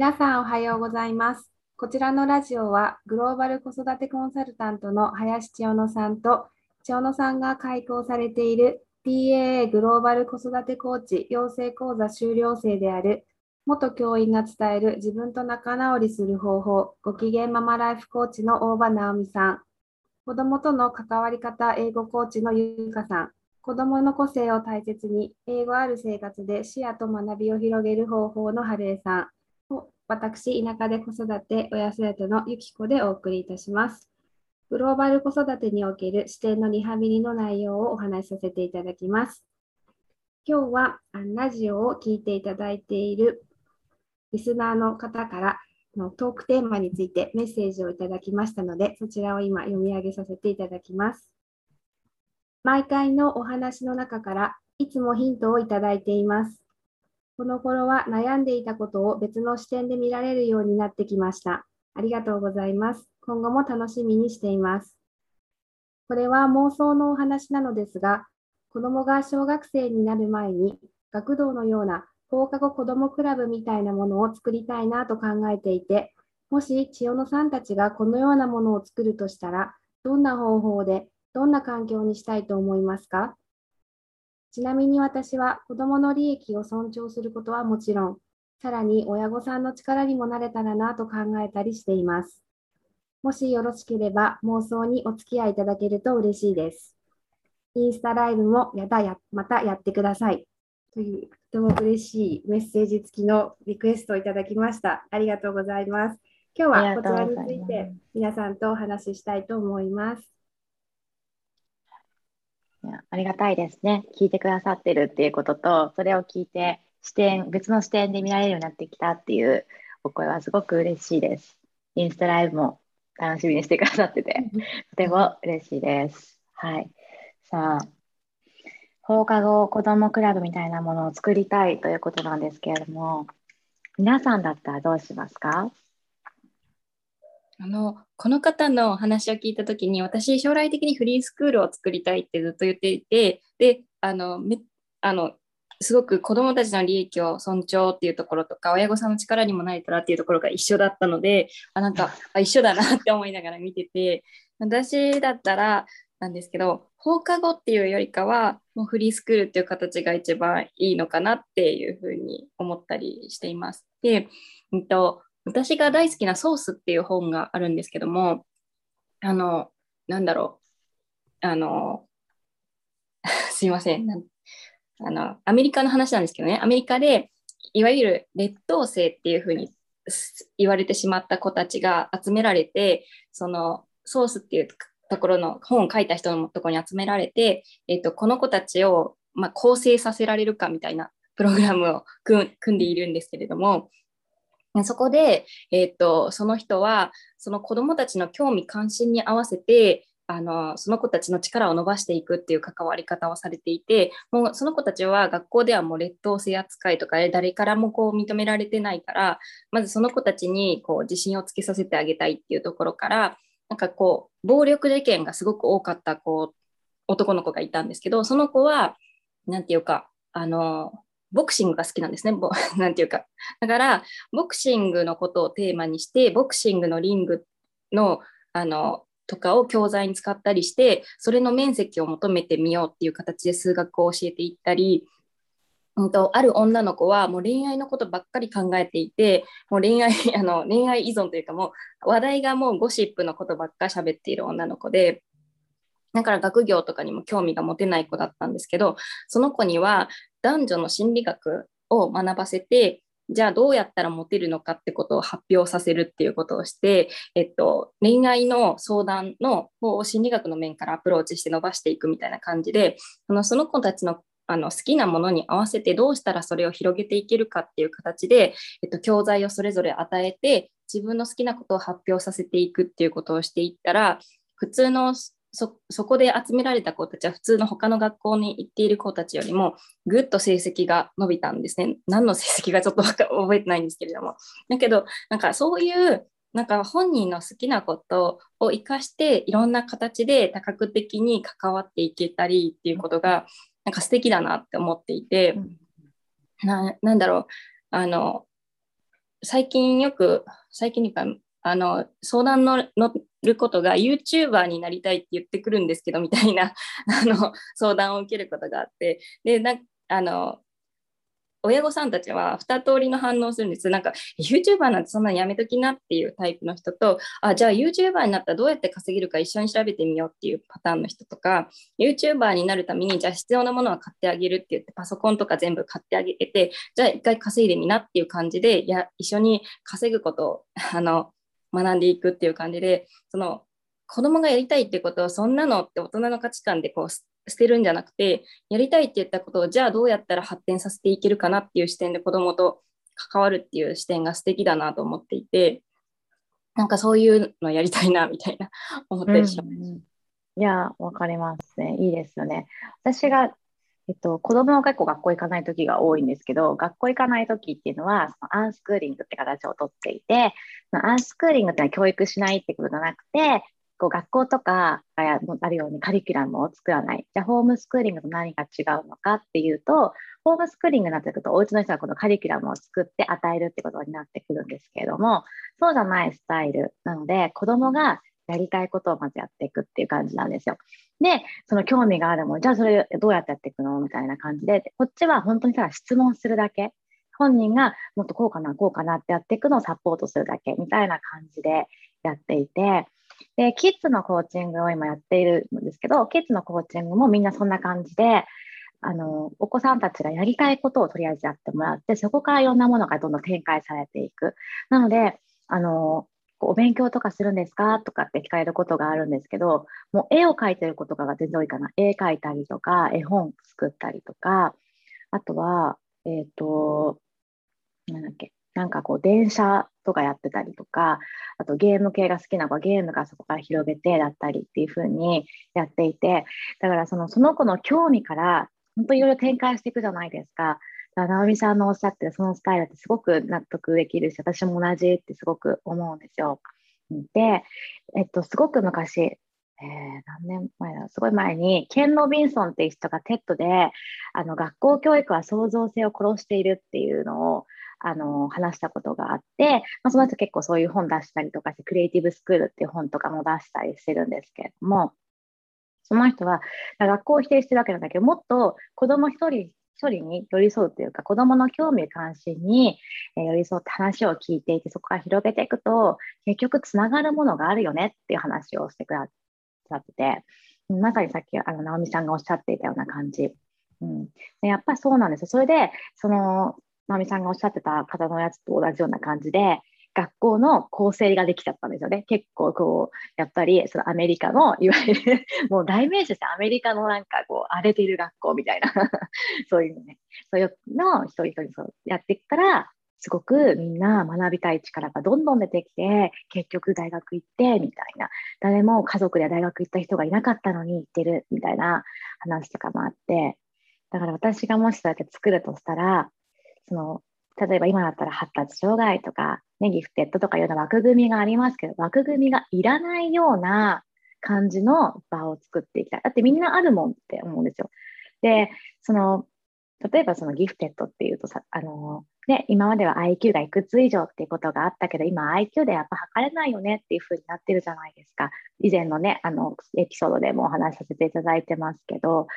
皆さんおはようございます。こちらのラジオはグローバル子育てコンサルタントの林千代野さんと千代野さんが開講されている PAA グローバル子育てコーチ養成講座修了生である元教員が伝える自分と仲直りする方法ご機嫌ママライフコーチの大場直美さん子どもとの関わり方英語コーチのゆうかさん子どもの個性を大切に英語ある生活で視野と学びを広げる方法の春江さん私、田舎で子育て親育てのゆきこでお送りいたします。グローバル子育てにおける視点のリハビリの内容をお話しさせていただきます。今日はラジオを聴いていただいているリスナーの方からのトークテーマについてメッセージをいただきましたので、そちらを今読み上げさせていただきます。毎回のお話の中からいつもヒントをいただいています。この頃は悩んでいたことを別の視点で見られるようになってきました。ありがとうございます。今後も楽しみにしています。これは妄想のお話なのですが、子供が小学生になる前に学童のような放課後子どもクラブみたいなものを作りたいなと考えていて、もし千代野さんたちがこのようなものを作るとしたら、どんな方法で、どんな環境にしたいと思いますか？ちなみに私は子どもの利益を尊重することはもちろん、さらに親御さんの力にもなれたらなと考えたりしています。もしよろしければ妄想にお付き合いいただけると嬉しいです。インスタライブもやだやまたやってください。というとても嬉しいメッセージ付きのリクエストをいただきました。ありがとうございます。今日はこちらについて皆さんとお話ししたいと思います。ありがたいですね。聞いてくださってるっていうことと、それを聞いて視点、別の視点で見られるようになってきたっていうお声はすごく嬉しいです。インスタライブも楽しみにしてくださってて、とても嬉しいです。はい。さあ、放課後子どもクラブみたいなものを作りたいということなんですけれども、皆さんだったらどうしますか？あのこの方の話を聞いた時に私将来的にフリースクールを作りたいってずっと言っていてであのめあのすごく子どもたちの利益を尊重っていうところとか親御さんの力にもなれたらっていうところが一緒だったのであなんか あ一緒だなって思いながら見てて私だったらなんですけど放課後っていうよりかはもうフリースクールっていう形が一番いいのかなっていうふうに思ったりしています。で、うんと私が大好きなソースっていう本があるんですけども、あの、なんだろう、あの、すいません。あの、アメリカの話なんですけどね、アメリカで、いわゆる劣等生っていうふうに言われてしまった子たちが集められて、そのソースっていうところの本を書いた人のところに集められて、えっと、この子たちを、まあ、構成させられるかみたいなプログラムを組んでいるんですけれども、そこで、えーと、その人はその子どもたちの興味関心に合わせてあのその子たちの力を伸ばしていくっていう関わり方をされていてもうその子たちは学校ではもう劣等生扱いとか誰からもこう認められてないからまずその子たちにこう自信をつけさせてあげたいっていうところからなんかこう暴力事件がすごく多かったこう男の子がいたんですけどその子は何て言うかあのボクシングが好きなんですね。なんていうか。だから、ボクシングのことをテーマにして、ボクシングのリングの、あの、とかを教材に使ったりして、それの面積を求めてみようっていう形で数学を教えていったり、うんと、ある女の子はもう恋愛のことばっかり考えていて、もう恋愛 あの恋愛依存というかもう話題がもうゴシップのことばっかり喋っている女の子で、だから学業とかにも興味が持てない子だったんですけど、その子には男女の心理学を学ばせて、じゃあどうやったらモテるのかってことを発表させるっていうことをして、えっと、恋愛の相談の方を心理学の面からアプローチして伸ばしていくみたいな感じで、あのその子たちのあの好きなものに合わせてどうしたらそれを広げていけるかっていう形で、えっと、教材をそれぞれ与えて自分の好きなことを発表させていくっていうことをしていったら普通のそそこで集められた子たちは普通の他の学校に行っている子たちよりもぐっと成績が伸びたんですね。何の成績がちょっと覚えてないんですけれども。だけどなんかそういうなんか本人の好きなことを生かしていろんな形で多角的に関わっていけたりっていうことがなんか素敵だなって思っていて、ななんだろうあの最近よく、最近にか、あの、相談の乗ることが YouTuber になりたいって言ってくるんですけど、みたいな、あの、相談を受けることがあって、で、なあの、親御さんたちは2通りの反応するんです。なんか YouTuber なんてそんなにやめときなっていうタイプの人と、あ、じゃあ YouTuber になったらどうやって稼げるか一緒に調べてみようっていうパターンの人とか、YouTuber になるためにじゃあ必要なものは買ってあげるって言ってパソコンとか全部買ってあげて、じゃあ一回稼いでみなっていう感じで、や一緒に稼ぐことをあの学んでいくっていう感じで、その子供がやりたいってことはそんなのって大人の価値観でこう捨てるんじゃなくて、やりたいって言ったことを、じゃあどうやったら発展させていけるかなっていう視点で子供と関わるっていう視点が素敵だなと思っていて、なんかそういうのやりたいなみたいな思ったりします。うんうん、いや、わかりますね。いいですよね。私が、えっと、子供が結構学校行かない時が多いんですけど、学校行かない時っていうのは、そのアンスクーリングって形をとっていて、アンスクーリングってのは教育しないってことじゃなくて、こう学校とかがあるようにカリキュラムを作らない。じゃあ、ホームスクーリングと何が違うのかっていうと、ホームスクーリングになってくると、お家の人はこのカリキュラムを作って与えるってことになってくるんですけれども、そうじゃないスタイルなので、子供がやりたいことをまずやっていくっていう感じなんですよ。で、その興味があるもの、じゃあそれどうやってやっていくの？みたいな感じで、こっちは本当にただ質問するだけ。本人がもっとこうかな、こうかなってやっていくのをサポートするだけ。みたいな感じでやっていて、で、キッズのコーチングを今やっているんですけど、キッズのコーチングもみんなそんな感じで、あの、お子さんたちがやりたいことをとりあえずやってもらって、そこからいろんなものがどんどん展開されていく。なので、あの、お勉強とかするんですか？とかって聞かれることがあるんですけど、もう絵を描いてることが全然多いかな。絵描いたりとか、絵本作ったりとか、あとは、えっ、ー、と、なんだっけ、なんかこう電車とかやってたりとか、あとゲーム系が好きな子はゲームがそこから広げてだったりっていう風にやっていて、だからそのその子の興味から本当いろいろ展開していくじゃないですか。直美さんのおっしゃってるそのスタイルってすごく納得できるし、私も同じってすごく思うんですよ。で、えっと、すごく昔、えー、何年前だ？すごい前に、ケン・ロビンソンっていう人が TED で、あの学校教育は創造性を殺しているっていうのをあの話したことがあって、まあ、その人結構そういう本出したりとかして、クリエイティブスクールっていう本とかも出したりしてるんですけれども、その人は学校を否定してるわけなんだけど、もっと子供一人一人に寄り添うというか、子供の興味関心に寄り添って話を聞いていて、そこから広げていくと、結局つながるものがあるよねっていう話をしてくださってて、まさにさっきあの直美さんがおっしゃっていたような感じ。うん、でやっぱりそうなんですよ。それで、そのまみさんがおっしゃってた方のやつと同じような感じで、学校の構成ができちゃったんですよね。結構こう、やっぱりそのアメリカの、いわゆるもう代名詞ですアメリカのなんかこう、荒れている学校みたいな そういうのね、そういうのを一人一人そうやっていったら、すごくみんな学びたい力がどんどん出てきて、結局大学行って、みたいな。誰も家族で大学行った人がいなかったのに行ってる、みたいな話とかもあって、だから私がもしそうやって作るとしたら、その例えば今だったら発達障害とか、ね、ギフテッドとかいうような枠組みがありますけど、枠組みがいらないような感じの場を作っていきたい。だってみんなあるもんって思うんですよ。で、その、例えばそのギフテッドっていうとさ、あの、ね、今までは IQ がいくつ以上っていうことがあったけど、今 IQ でやっぱ測れないよねっていう風になってるじゃないですか。以前のね、あの、エピソードでもお話しさせていただいてますけど、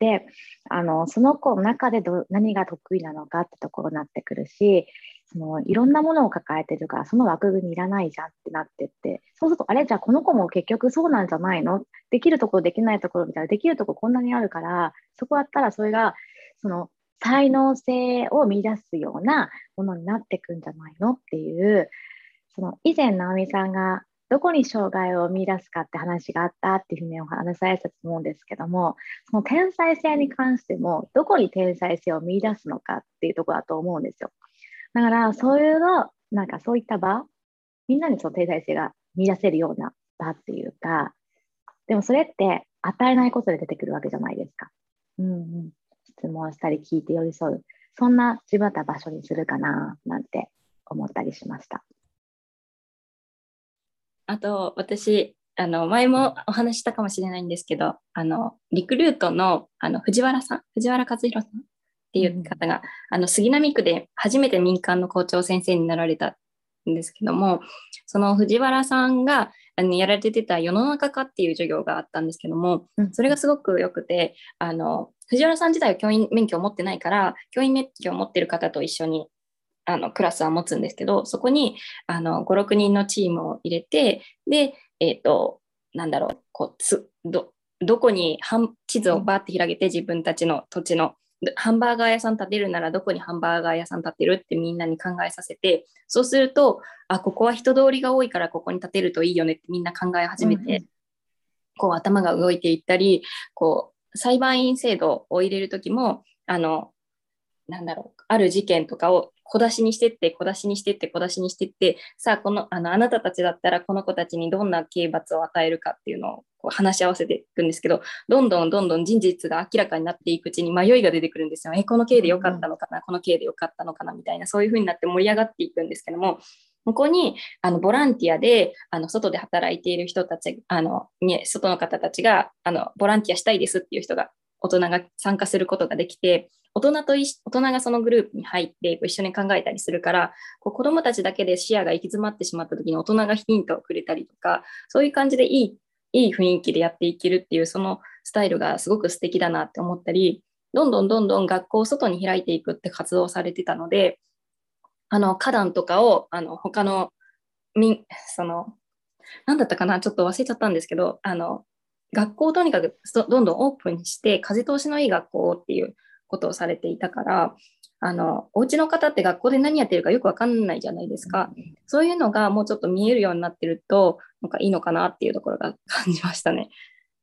で、あの、その子の中でど何が得意なのかってところになってくるし、そのいろんなものを抱えてるから、その枠組みいらないじゃんってなってって、そうすると、あれ？じゃあこの子も結局そうなんじゃないの？できるところ、できないところみたいな、できるとここんなにあるから、そこやったらそれが、その才能性を見出すようなものになっていくんじゃないのっていう、その以前、直美さんがどこに障害を見出すかって話があったっていうふうにお話しされたと思うんですけども、その天才性に関しても、どこに天才性を見出すのかっていうとこだと思うんですよ。だから、そういうの、なんかそういった場、みんなにその天才性が見出せるような場っていうか、でもそれって与えないことで出てくるわけじゃないですか。うんうん、質問したり聞いて寄り添う、そんな自分た場所にするかななんて思ったりしました。あと私あの前もお話したかもしれないんですけどあのリクルートのあの藤原さん藤原和弘さんっていう方が、あの杉並区で初めて民間の校長先生になられたんですけどもその藤原さんがあのやられてた世の中科っていう授業があったんですけども、それがすごく良くてあの藤原さん自体は教員免許を持ってないから教員免許を持ってる方と一緒にあのクラスは持つんですけどそこにあの56人のチームを入れてでえっ、ー、となんだろうこうつどどこに地図をバーって開けて自分たちの土地のハンバーガー屋さん建てるならどこにハンバーガー屋さん建てるってみんなに考えさせてそうするとあここは人通りが多いからここに建てるといいよねってみんな考え始めて、うん、こう頭が動いていったりこう裁判員制度を入れる時もあのなんだろうある事件とかを小出しにしてって、小出しにしてって、小出しにしてって、さあ、この、あの、あなたたちだったら、この子たちにどんな刑罰を与えるかっていうのをこう話し合わせていくんですけど、どんどんどんどん事実が明らかになっていくうちに迷いが出てくるんですよ。え、この刑でよかったのかな、この刑でよかったのかなみたいな、そういうふうになって盛り上がっていくんですけども、ここにあのボランティアであの外で働いている人たち、あのね、外の方たちがあのボランティアしたいですっていう人が大人が参加することができて、大人と大人がそのグループに入って一緒に考えたりするから、こう子供たちだけで視野が行き詰まってしまった時に大人がヒントをくれたりとか、そういう感じでいいいい雰囲気でやっていけるっていうそのスタイルがすごく素敵だなって思ったり、どんどんどんどん学校を外に開いていくって活動されてたので、あの花壇とかをあの他のみその何だったかなちょっと忘れちゃったんですけどあの学校をとにかくどんどんオープンして、風通しのいい学校っていうことをされていたから、あの、お家の方って学校で何やってるかよくわかんないじゃないですか。そういうのがもうちょっと見えるようになってると、なんかいいのかなっていうところが感じましたね。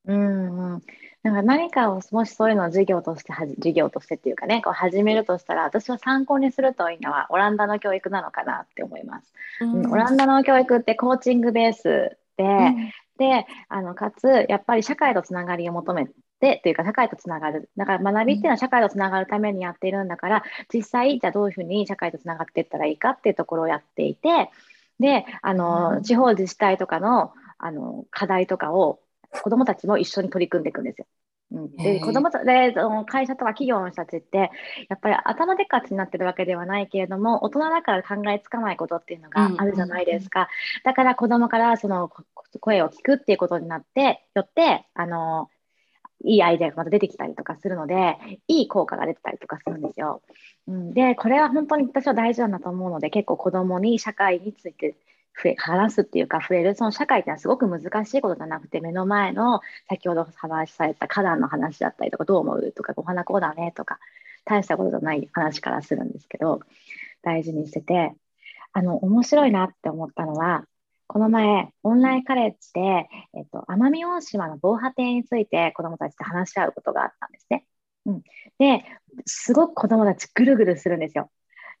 うんうん、なんか何かをもしそういうのを授業として授業としてっていうかねこう始めるとしたら私は参考にするといいのはオランダの教育なのかなって思います。うん、オランダの教育ってコーチングベースで、うん、であのかつやっぱり社会とつながりを求めてというか社会とつながる。だから学びっていうのは社会とつながるためにやっているんだから、実際じゃあどういうふうに社会とつながっていったらいいかっていうところをやっていてであの、地方自治体とかのあの課題とかを子どもたちも一緒に取り組んでいくんですよ。うん、で子供たで会社とか企業の人たちってやっぱり頭でっかちになってるわけではないけれども大人だから考えつかないことっていうのがあるじゃないですか、だから子供からその声を聞くっていうことになってよってあのいいアイデアがまた出てきたりとかするのでいい効果が出てたりとかするんですよ。うん、でこれは本当に私は大事なんだと思うので結構子供に社会について増え話すっていうか触れるその社会ってのはすごく難しいことじゃなくて目の前の先ほど話された花壇の話だったりとかどう思う？とかお花こうだねとか大したことじゃない話からするんですけど大事にしててあの面白いなって思ったのはこの前オンラインカレッジで、えっと、奄美大島の防波堤について子どもたちと話し合うことがあったんですね。うん、ですごく子どもたちぐるぐるするんですよ。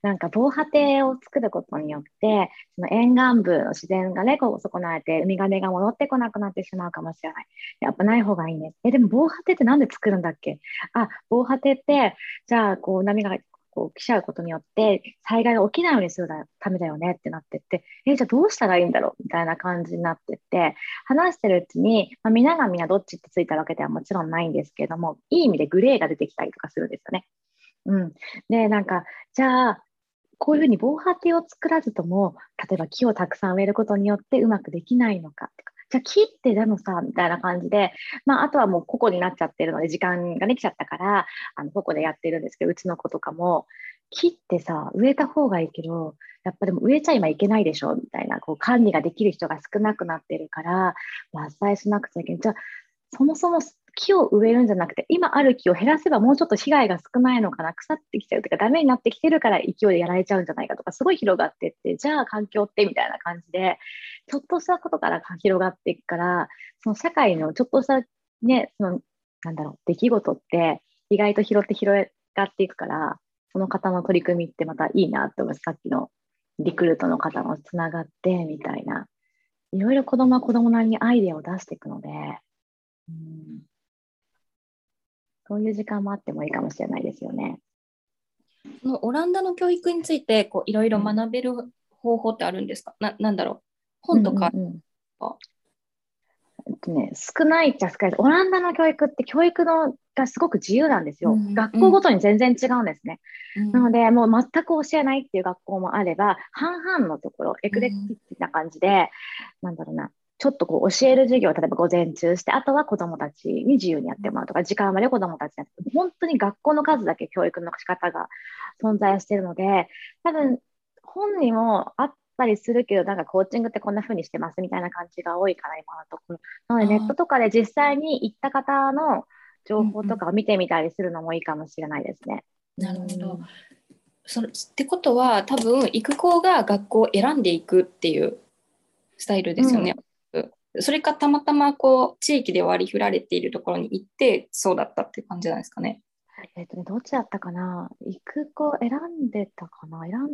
なんか防波堤を作ることによってその沿岸部の自然がねこう損なわれてウミガメが戻ってこなくなってしまうかもしれない。やっぱない方がいいね。えでも防波堤ってなんで作るんだっけ？あ防波堤ってじゃあこう波がこう来ちゃうことによって災害が起きないようにするためだよねってなってって。えじゃあどうしたらいいんだろう？みたいな感じになってって。話してるうちに、まあ、皆が皆どっちってついたわけではもちろんないんですけれどもいい意味でグレーが出てきたりとかするんですよね。うん、でなんかじゃあこういうふうに防波堤を作らずとも、例えば木をたくさん植えることによってうまくできないのかとか、じゃあ木ってでもさ、みたいな感じで、まあ、あとはもう個々になっちゃってるので、時間ができちゃったから、あの個々でやってるんですけど、うちの子とかも、木ってさ、植えた方がいいけど、やっぱでも植えちゃ今いけないでしょみたいな、こう管理ができる人が少なくなってるから、伐採しなくちゃいけない。じゃあ、そもそも木を植えるんじゃなくて、今ある木を減らせばもうちょっと被害が少ないのかな、腐ってきちゃうとか、ダメになってきてるから勢いでやられちゃうんじゃないかとか、すごい広がってって、じゃあ環境ってみたいな感じで、ちょっとしたことから広がっていくから、その社会のちょっとしたね、その、なんだろう、出来事って意外と拾って広がっていくから、その方の取り組みってまたいいなって思います。さっきのリクルートの方もつながってみたいな。いろいろ子供は子供なりにアイデアを出していくので、うんそういう時間もあってもいいかもしれないですよね。そのオランダの教育についていろいろ学べる方法ってあるんですか、うん、ななんだろう？本とか、うんうんね、少ないっちゃ少ないです。オランダの教育って教育のがすごく自由なんですよ。うん学校ごとに全然違うんですね。うんなので、もう全く教えないっていう学校もあれば、半々のところ、エクレクティックな感じで、なんだろうな、ちょっとこう教える授業を例えば午前中して、あとは子どもたちに自由にやってもらうとか、時間まで子どもたちに本当に学校の数だけ教育の仕方が存在しているので、多分本にもあったりするけど、なんかコーチングってこんな風にしてますみたいな感じが多いかな、今のところ。なので、ネットとかで実際に行った方の情報とかを見てみたりするのもいいかもしれないですね。なるほどうんそれってことは多分行く子が学校を選んでいくっていうスタイルですよね。それかたまたまこう地域で割り振られているところに行ってそうだったっていう感じなんですかね。えっとね、どっちだったかな？行く子選んでたかな？選ん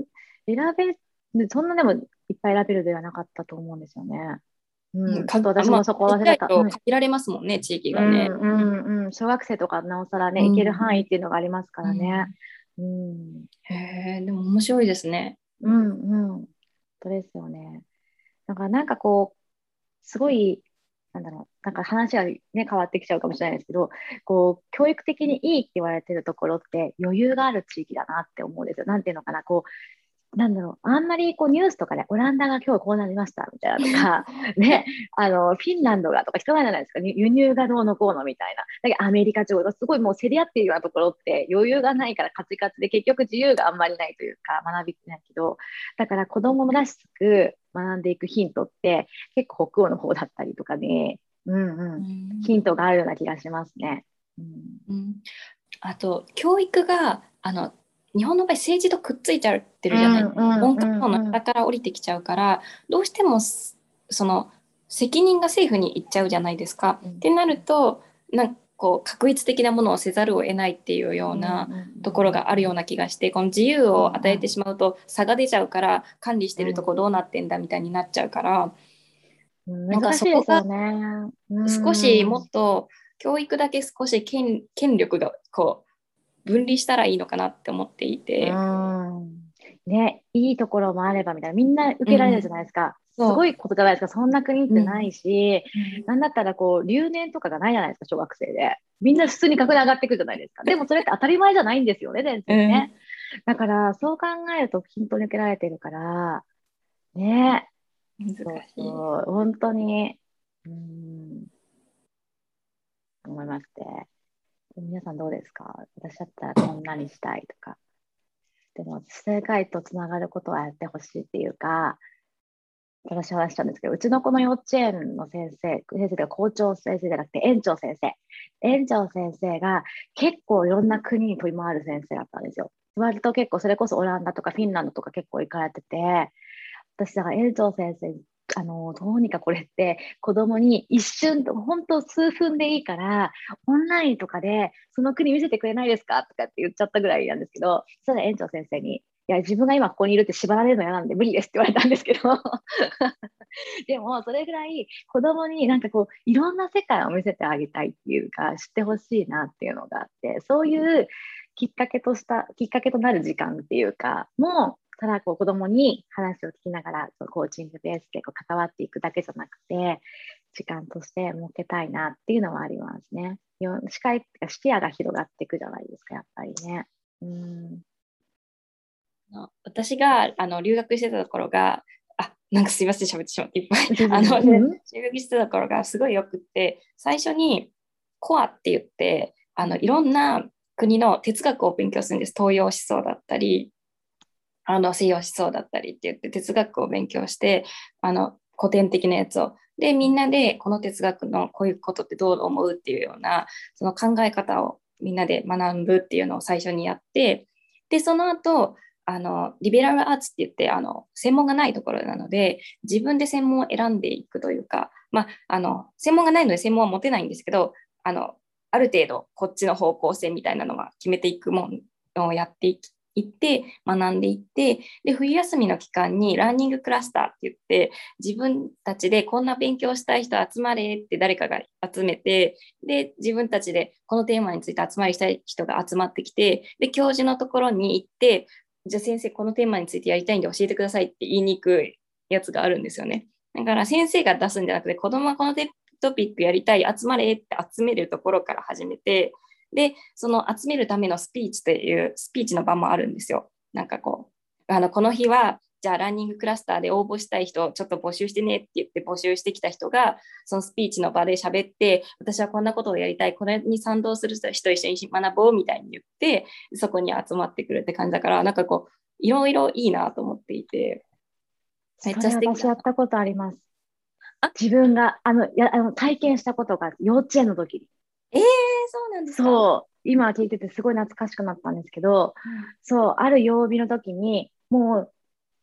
選べ、そんなでもいっぱい選べるではなかったと思うんですよね。うん、ちょっと私もそこ忘れた。限られますもんね、地域がね。うんうんうん、小学生とかなおさらね、うん行ける範囲っていうのがありますからね。うん、へえ、でも面白いですね。うん、うん、本当ですよね。だからなんかこう、すごい、なんだろう、なんか話はね、変わってきちゃうかもしれないですけど、こう、教育的にいいって言われてるところって余裕がある地域だなって思うんですよ。なんていうのかな、こう、なんだろう、あんまりこうニュースとかでオランダが今日こうなりましたみたいなとか、ね、あの、フィンランドがとか聞かないじゃないですか、輸入がどうのこうのみたいな。だけどアメリカ地方がすごいもう競り合っているようなところって余裕がないからカチカチで結局自由があんまりないというか学びないけど、だから子供らしく学んでいくヒントって結構北欧の方だったりとかね、うん。うん、ヒントがあるような気がしますね。うん。うん。あと教育があの日本の場合政治とくっついちゃってるじゃない、文科省の下から降りてきちゃうからどうしてもすその責任が政府に行っちゃうじゃないですか。うん。ってなるとなんかこう確一的なものをせざるを得ないっていうようなところがあるような気がしてこの自由を与えてしまうと差が出ちゃうから管理してるとこどうなってんだみたいになっちゃうから。うんなんか難しいですよね。うん。少しもっと教育だけ少し権権力がこう分離したらいいのかなって思っていて。うんね、いいところもあればみたいな、みんな受けられるじゃないですか。すそうごいことじゃないですか。そんな国ってないし、なんだったらこう、留年とかがないじゃないですか、小学生で。みんな普通に学年上がってくるじゃないですか。でもそれって当たり前じゃないんですよね、全然ね。だから、そう考えると均等に受けられてるから、ね、難しい。そう本当に、うん、思いまして。皆さんどうですか？私だったらこんなにしたいとか。でも、世界とつながることはやってほしいっていうか、私は話したんですけど、うちの子の幼稚園の先生、先生が校長先生じゃなくて園長先生。園長先生が結構いろんな国に飛び回る先生だったんですよ。割と結構それこそオランダとかフィンランドとか結構行かれてて、私だから園長先生あのどうにかこれって子供に一瞬と本当数分でいいからオンラインとかでその国見せてくれないですかとかって言っちゃったぐらいなんですけどそしたら園長先生にいや自分が今ここにいるって縛られるの嫌なんで無理ですって言われたんですけど。でもそれぐらい子供になんかこういろんな世界を見せてあげたいっていうか知ってほしいなっていうのがあってそういうきっかけとしたきっかけとなる時間っていうかもただこう子供に話を聞きながらコーチングベースでこう関わっていくだけじゃなくて時間として設けたいなっていうのはありますね。よ視界視野が広がっていくじゃないですかやっぱりね。うん私があの留学してたところが、あなんかすいません、喋ってしまっていっぱい。あの、うん留学してたところがすごいよくって、最初にコアって言って、あのいろんな国の哲学を勉強するんです。東洋思想だったり、あの西洋思想だったりって言って哲学を勉強して、あの古典的なやつを。で、みんなでこの哲学のこういうことってどう思うっていうような、その考え方をみんなで学ぶっていうのを最初にやって、で、その後、あのリベラルアーツって言ってあの専門がないところなので自分で専門を選んでいくというか、まあ、あの専門がないので専門は持てないんですけどあのある程度こっちの方向性みたいなのは決めていくものをやっていきいって学んでいってで冬休みの期間にラーニングクラスターって言って自分たちでこんな勉強したい人集まれって誰かが集めてで自分たちでこのテーマについて集まりしたい人が集まってきてで教授のところに行ってじゃあ先生このテーマについてやりたいんで教えてくださいって言いにくいやつがあるんですよね。だから先生が出すんじゃなくて子供はこのテトピックやりたい、集まれって集めるところから始めて、で、その集めるためのスピーチというスピーチの場もあるんですよ。なんかこう、あのこの日はじゃあランニングクラスターで応募したい人ちょっと募集してねって言って募集してきた人がそのスピーチの場で喋って私はこんなことをやりたいこれに賛同する人と一緒に学ぼうみたいに言ってそこに集まってくるって感じだからなんかこういろいろいいなと思っていて。めっちゃ素敵私やったことあります。自分があのやあの体験したことが幼稚園の時に。えー、そうなんですか？そう今聞いててすごい懐かしくなったんですけど、うん、そうある曜日の時にもう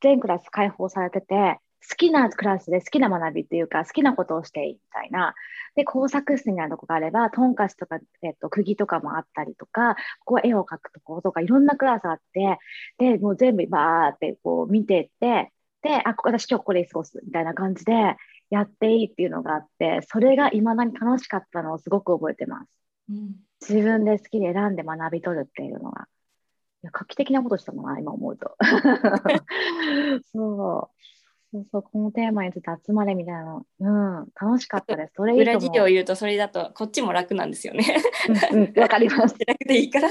全クラス開放されてて、好きなクラスで好きな学びっていうか、好きなことをしていいみたいな。で、工作室みたいなとこがあれば、トンカチとか、えっと、釘とかもあったりとか、ここ絵を描くとことか、いろんなクラスあって、で、もう全部バーってこう見てって、で、あ、私今日これ過ごすみたいな感じでやっていいっていうのがあって、それが未だに楽しかったのをすごく覚えてます。うん、自分で好きで選んで学び取るっていうのは。や画期的なことしたのな、今思うと。そう。そうそう、このテーマについて集まれみたいな、うん、楽しかったです。それ裏事情を言うと、それだと、こっちも楽なんですよね。うん、わ、うん、かります。楽でいいから。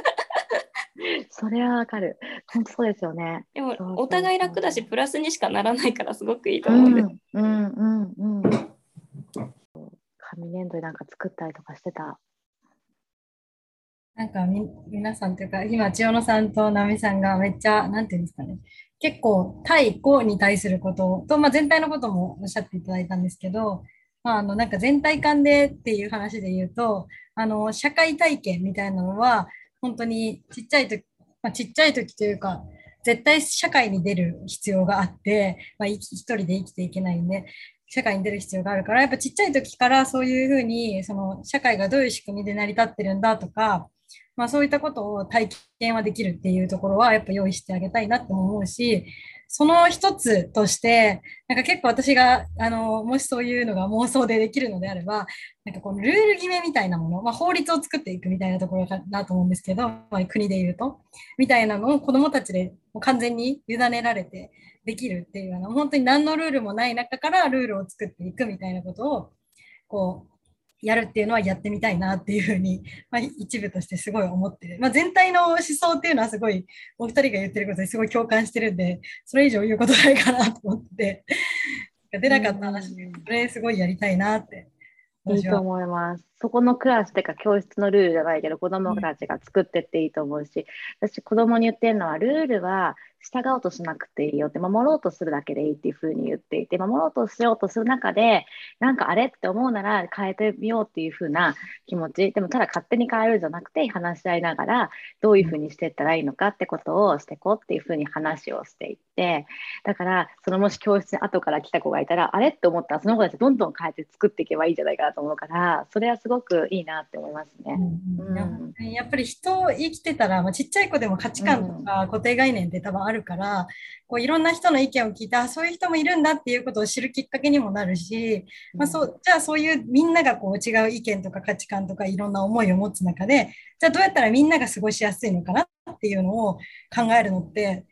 それはわかる。本当そうですよね。でも、お互い楽だし、プラスにしかならないから、すごくいいと思うんです。うん、うん、うん、うん。紙粘土なんか作ったりとかしてた。なんかみ皆さんというか、今、千代野さんと奈美さんがめっちゃ、なんていうんですかね、結構対個に対することと、まあ、全体のこともおっしゃっていただいたんですけど、まあ、あのなんか全体感でっていう話で言うと、あの社会体験みたいなのは、本当にちっちゃい時、まあ、ちっちゃい時というか、絶対社会に出る必要があって、まあ、一人で生きていけないんで、社会に出る必要があるから、やっぱちっちゃい時からそういうふうに、その社会がどういう仕組みで成り立ってるんだとか、まあ、そういったことを体験はできるっていうところはやっぱ用意してあげたいなって思うし、その一つとして、なんか結構私が、あの、もしそういうのが妄想でできるのであれば、なんかこのルール決めみたいなもの、まあ、法律を作っていくみたいなところかなと思うんですけど、まあ、国で言うと、みたいなのを子供たちで完全に委ねられてできるっていうの本当に何のルールもない中からルールを作っていくみたいなことを、こう、やるっていうのはやってみたいなっていうふうに、まあ、一部としてすごい思ってる、まあ、全体の思想っていうのはすごいお二人が言ってることにすごい共感してるんでそれ以上言うことないかなと思って 出なかった話でそれすごいやりたいなっていいと思います。そこのクラスっていうか教室のルールじゃないけど子供たちが作ってっていいと思うし、私子供に言ってるのはルールは従おうとしなくていいよって守ろうとするだけでいいっていうふうに言っていて守ろうとしようとする中でなんかあれって思うなら変えてみようっていうふうな気持ち。でもただ勝手に変えるんじゃなくて話し合いながらどういうふうにしていったらいいのかってことをしていこうっていうふうに話をしていってだからそのもし教室に後から来た子がいたらあれって思ったらその子たちどんどん変えて作っていけばいいんじゃないかなと思うからそれはすごくいいなって思いますね。うん、やっぱり人生きてたら、まあ、ちっちゃい子でも価値観とか固定概念って多分あるから、こういろんな人の意見を聞いてあそういう人もいるんだっていうことを知るきっかけにもなるし、まあ、そうじゃあそういうみんながこう違う意見とか価値観とかいろんな思いを持つ中でじゃあどうやったらみんなが過ごしやすいのかなっていうのを考えるのって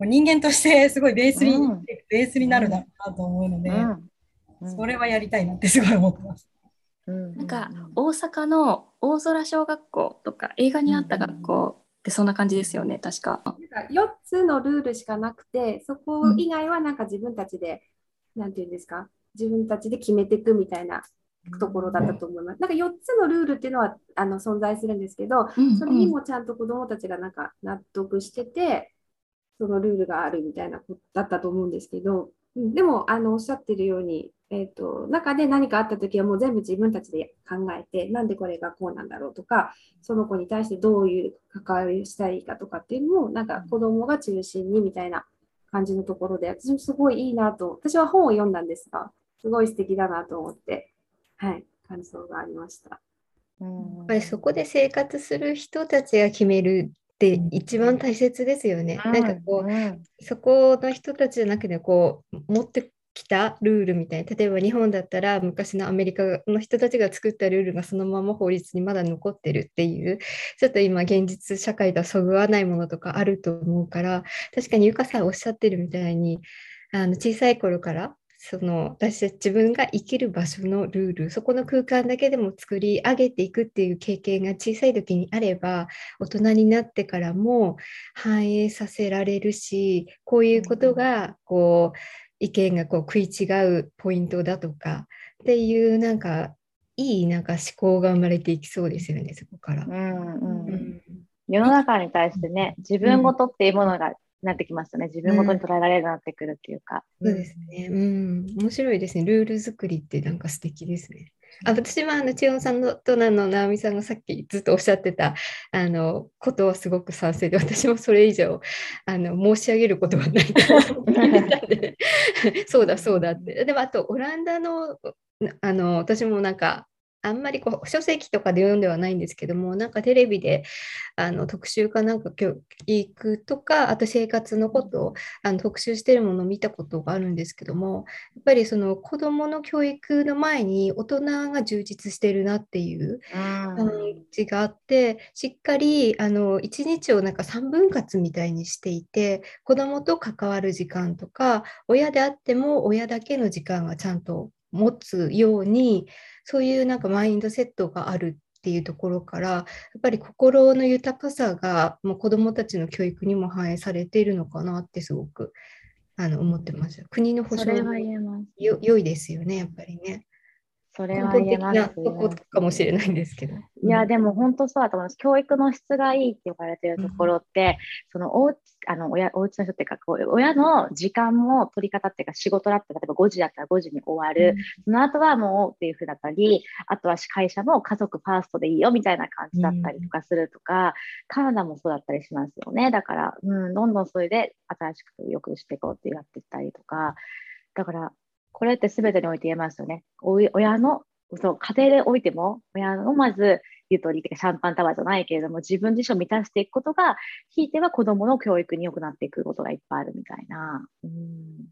人間としてすごいベースに、うん、ベースになるだろうなと思うので、うん、それはやりたいなってすごい思ってます。なんか大阪の大空小学校とか映画にあった学校ってそんな感じですよね、確か。4つのルールしかなくて、そこ以外はなんか自分たちで、うん、なんていうんですか、自分たちで決めていくみたいなところだったと思います。なんか4つのルールっていうのはあの存在するんですけど、それにもちゃんと子どもたちがなんか納得してて、そのルールがあるみたいなことだったと思うんですけど、でもあのおっしゃってるように、えーと、中で何かあった時はもう全部自分たちで考えてなんでこれがこうなんだろうとかその子に対してどういう関わりをしたらいいかとかっていうのもなんか子供が中心にみたいな感じのところで私もすごいいいなと私は本を読んだんですがすごい素敵だなと思ってはい感想がありました。やっぱりそこで生活する人たちが決めるって一番大切ですよね。うん、なんかこう、うん、そこの人たちじゃなくてこう持ってきたルールみたいな例えば日本だったら昔のアメリカの人たちが作ったルールがそのまま法律にまだ残ってるっていうちょっと今現実社会とはそぐわないものとかあると思うから確かにゆかさんおっしゃってるみたいにあの小さい頃からその私たち自分が生きる場所のルールそこの空間だけでも作り上げていくっていう経験が小さい時にあれば大人になってからも反映させられるしこういうことがこう意見がこう食い違うポイントだとかっていうなんかいいなんか思考が生まれていきそうですよねそこから。うんうんうん、世の中に対してね自分ごとっていうものがなってきますよね。自分ごとに捉えられるようになってくるっていうか。うん、そうですね。うん。面白いですね。ルール作りってなんか素敵ですね。あ私はあの千代さんのとなの直美さんがさっきずっとおっしゃってたあのことはすごく賛成で私もそれ以上あの申し上げることはないと思ったで そうだそうだってでもあとオランダのあの私もなんかあんまりこう書籍とかで読んではないんですけども、なんかテレビであの特集かなんか教育とか、あと生活のことをあの特集してるものを見たことがあるんですけども、やっぱりその子どもの教育の前に大人が充実してるなっていう感じがあって、しっかりあの1日をなんか3分割みたいにしていて、子どもと関わる時間とか、親であっても親だけの時間がちゃんと持つように、そういうなんかマインドセットがあるっていうところからやっぱり心の豊かさがもう子どもたちの教育にも反映されているのかなってすごくあの思ってます。国の保障も良いですよねやっぱりね。それは言えます、ね、かもしれないんですけど。いや、でも本当そうだと思います。教育の質がいいって言われてるところって、うん、そのおうあの親お家の人っていうかこう、親の時間も取り方っていうか、仕事だって、例えば5時だったら5時に終わる、うん、その後はもうっていうふうだったり、あとは会社も家族ファーストでいいよみたいな感じだったりとかするとか、うん、カナダもそうだったりしますよね。だから、うん、どんどんそれで新しくよくしていこうってやっていったりとか、だから、これって全てにおいて言えますよね。親のそう家庭でおいても親のまず言う通りシャンパンタワーじゃないけれども自分自身を満たしていくことがひいては子どもの教育に良くなっていくことがいっぱいあるみたいな。うん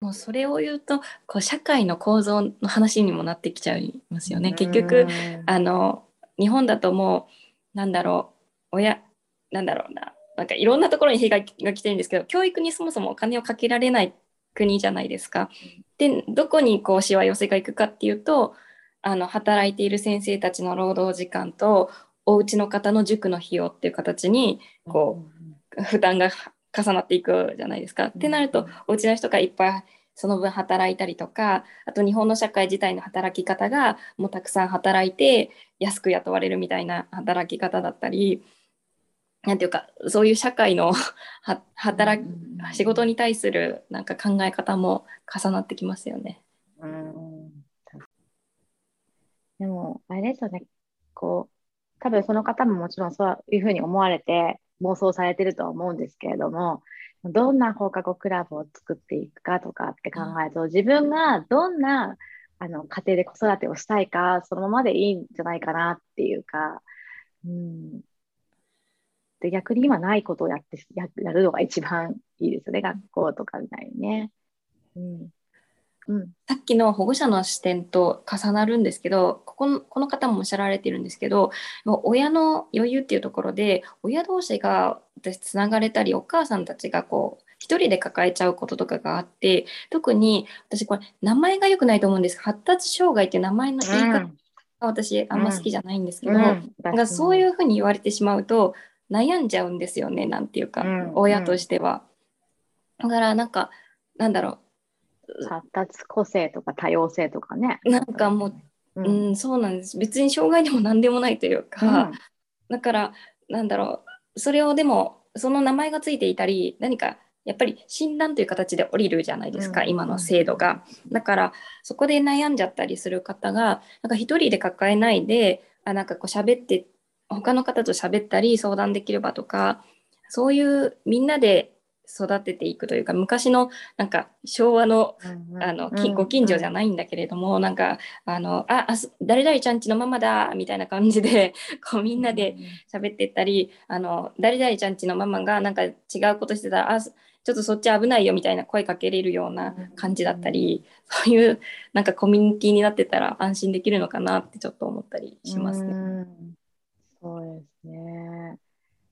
もうそれを言うとこう社会の構造の話にもなってきちゃいますよね。結局あの日本だともうなんだろう親なんだろうななんかいろんなところに被害が来てるんですけど教育にそもそもお金をかけられない国じゃないですか。でどこにこうしわ寄せがいくかっていうとあの働いている先生たちの労働時間とお家の方の塾の費用っていう形にこう負担が重なっていくじゃないですか。ってなるとお家の人がいっぱいその分働いたりとかあと日本の社会自体の働き方がもうたくさん働いて安く雇われるみたいな働き方だったりなんていうかそういう社会の 働き仕事に対するなんか考え方も重なってきますよね。うん、でもあれですよね。こう多分その方ももちろんそういうふうに思われて妄想されてるとは思うんですけれどもどんな放課後クラブを作っていくかとかって考えると自分がどんなあの家庭で子育てをしたいかそのままでいいんじゃないかなっていうか、うん、で逆に今ないことをやってややるのが一番いいですね学校とかみたいにね。うん。うん、さっきの保護者の視点と重なるんですけどここのこの方もおっしゃられてるんですけど親の余裕っていうところで親同士が私つながれたりお母さんたちがこう一人で抱えちゃうこととかがあって特に私これ名前が良くないと思うんです。発達障害っていう名前の言い方が私あんま好きじゃないんですけど、うん。うん、そういうふうに言われてしまうと悩んじゃうんですよねなんていうか、うん、親としては。だからなんかなんだろう。発達個性とか多様性とかね。なんかもう、うん、うん、そうなんです。別に障害でも何でもないというか、うん、だからなんだろう。それをでもその名前がついていたり何かやっぱり診断という形で降りるじゃないですか、うん、今の制度が。だからそこで悩んじゃったりする方がなんか一人で抱えないであなんかこう喋って他の方と喋ったり相談できる場とかそういうみんなで育てていくというか昔のなんか昭和の,、あのご近所じゃないんだけれども、なんかあのああ誰々ちゃんちのママだみたいな感じで こうみんなで喋ってったり、あの誰々ちゃんちのママがなんか違うことしてたらあちょっとそっち危ないよみたいな声かけれるような感じだったり、そういうなんかコミュニティになってたら安心できるのかなってちょっと思ったりしますね。そうですね。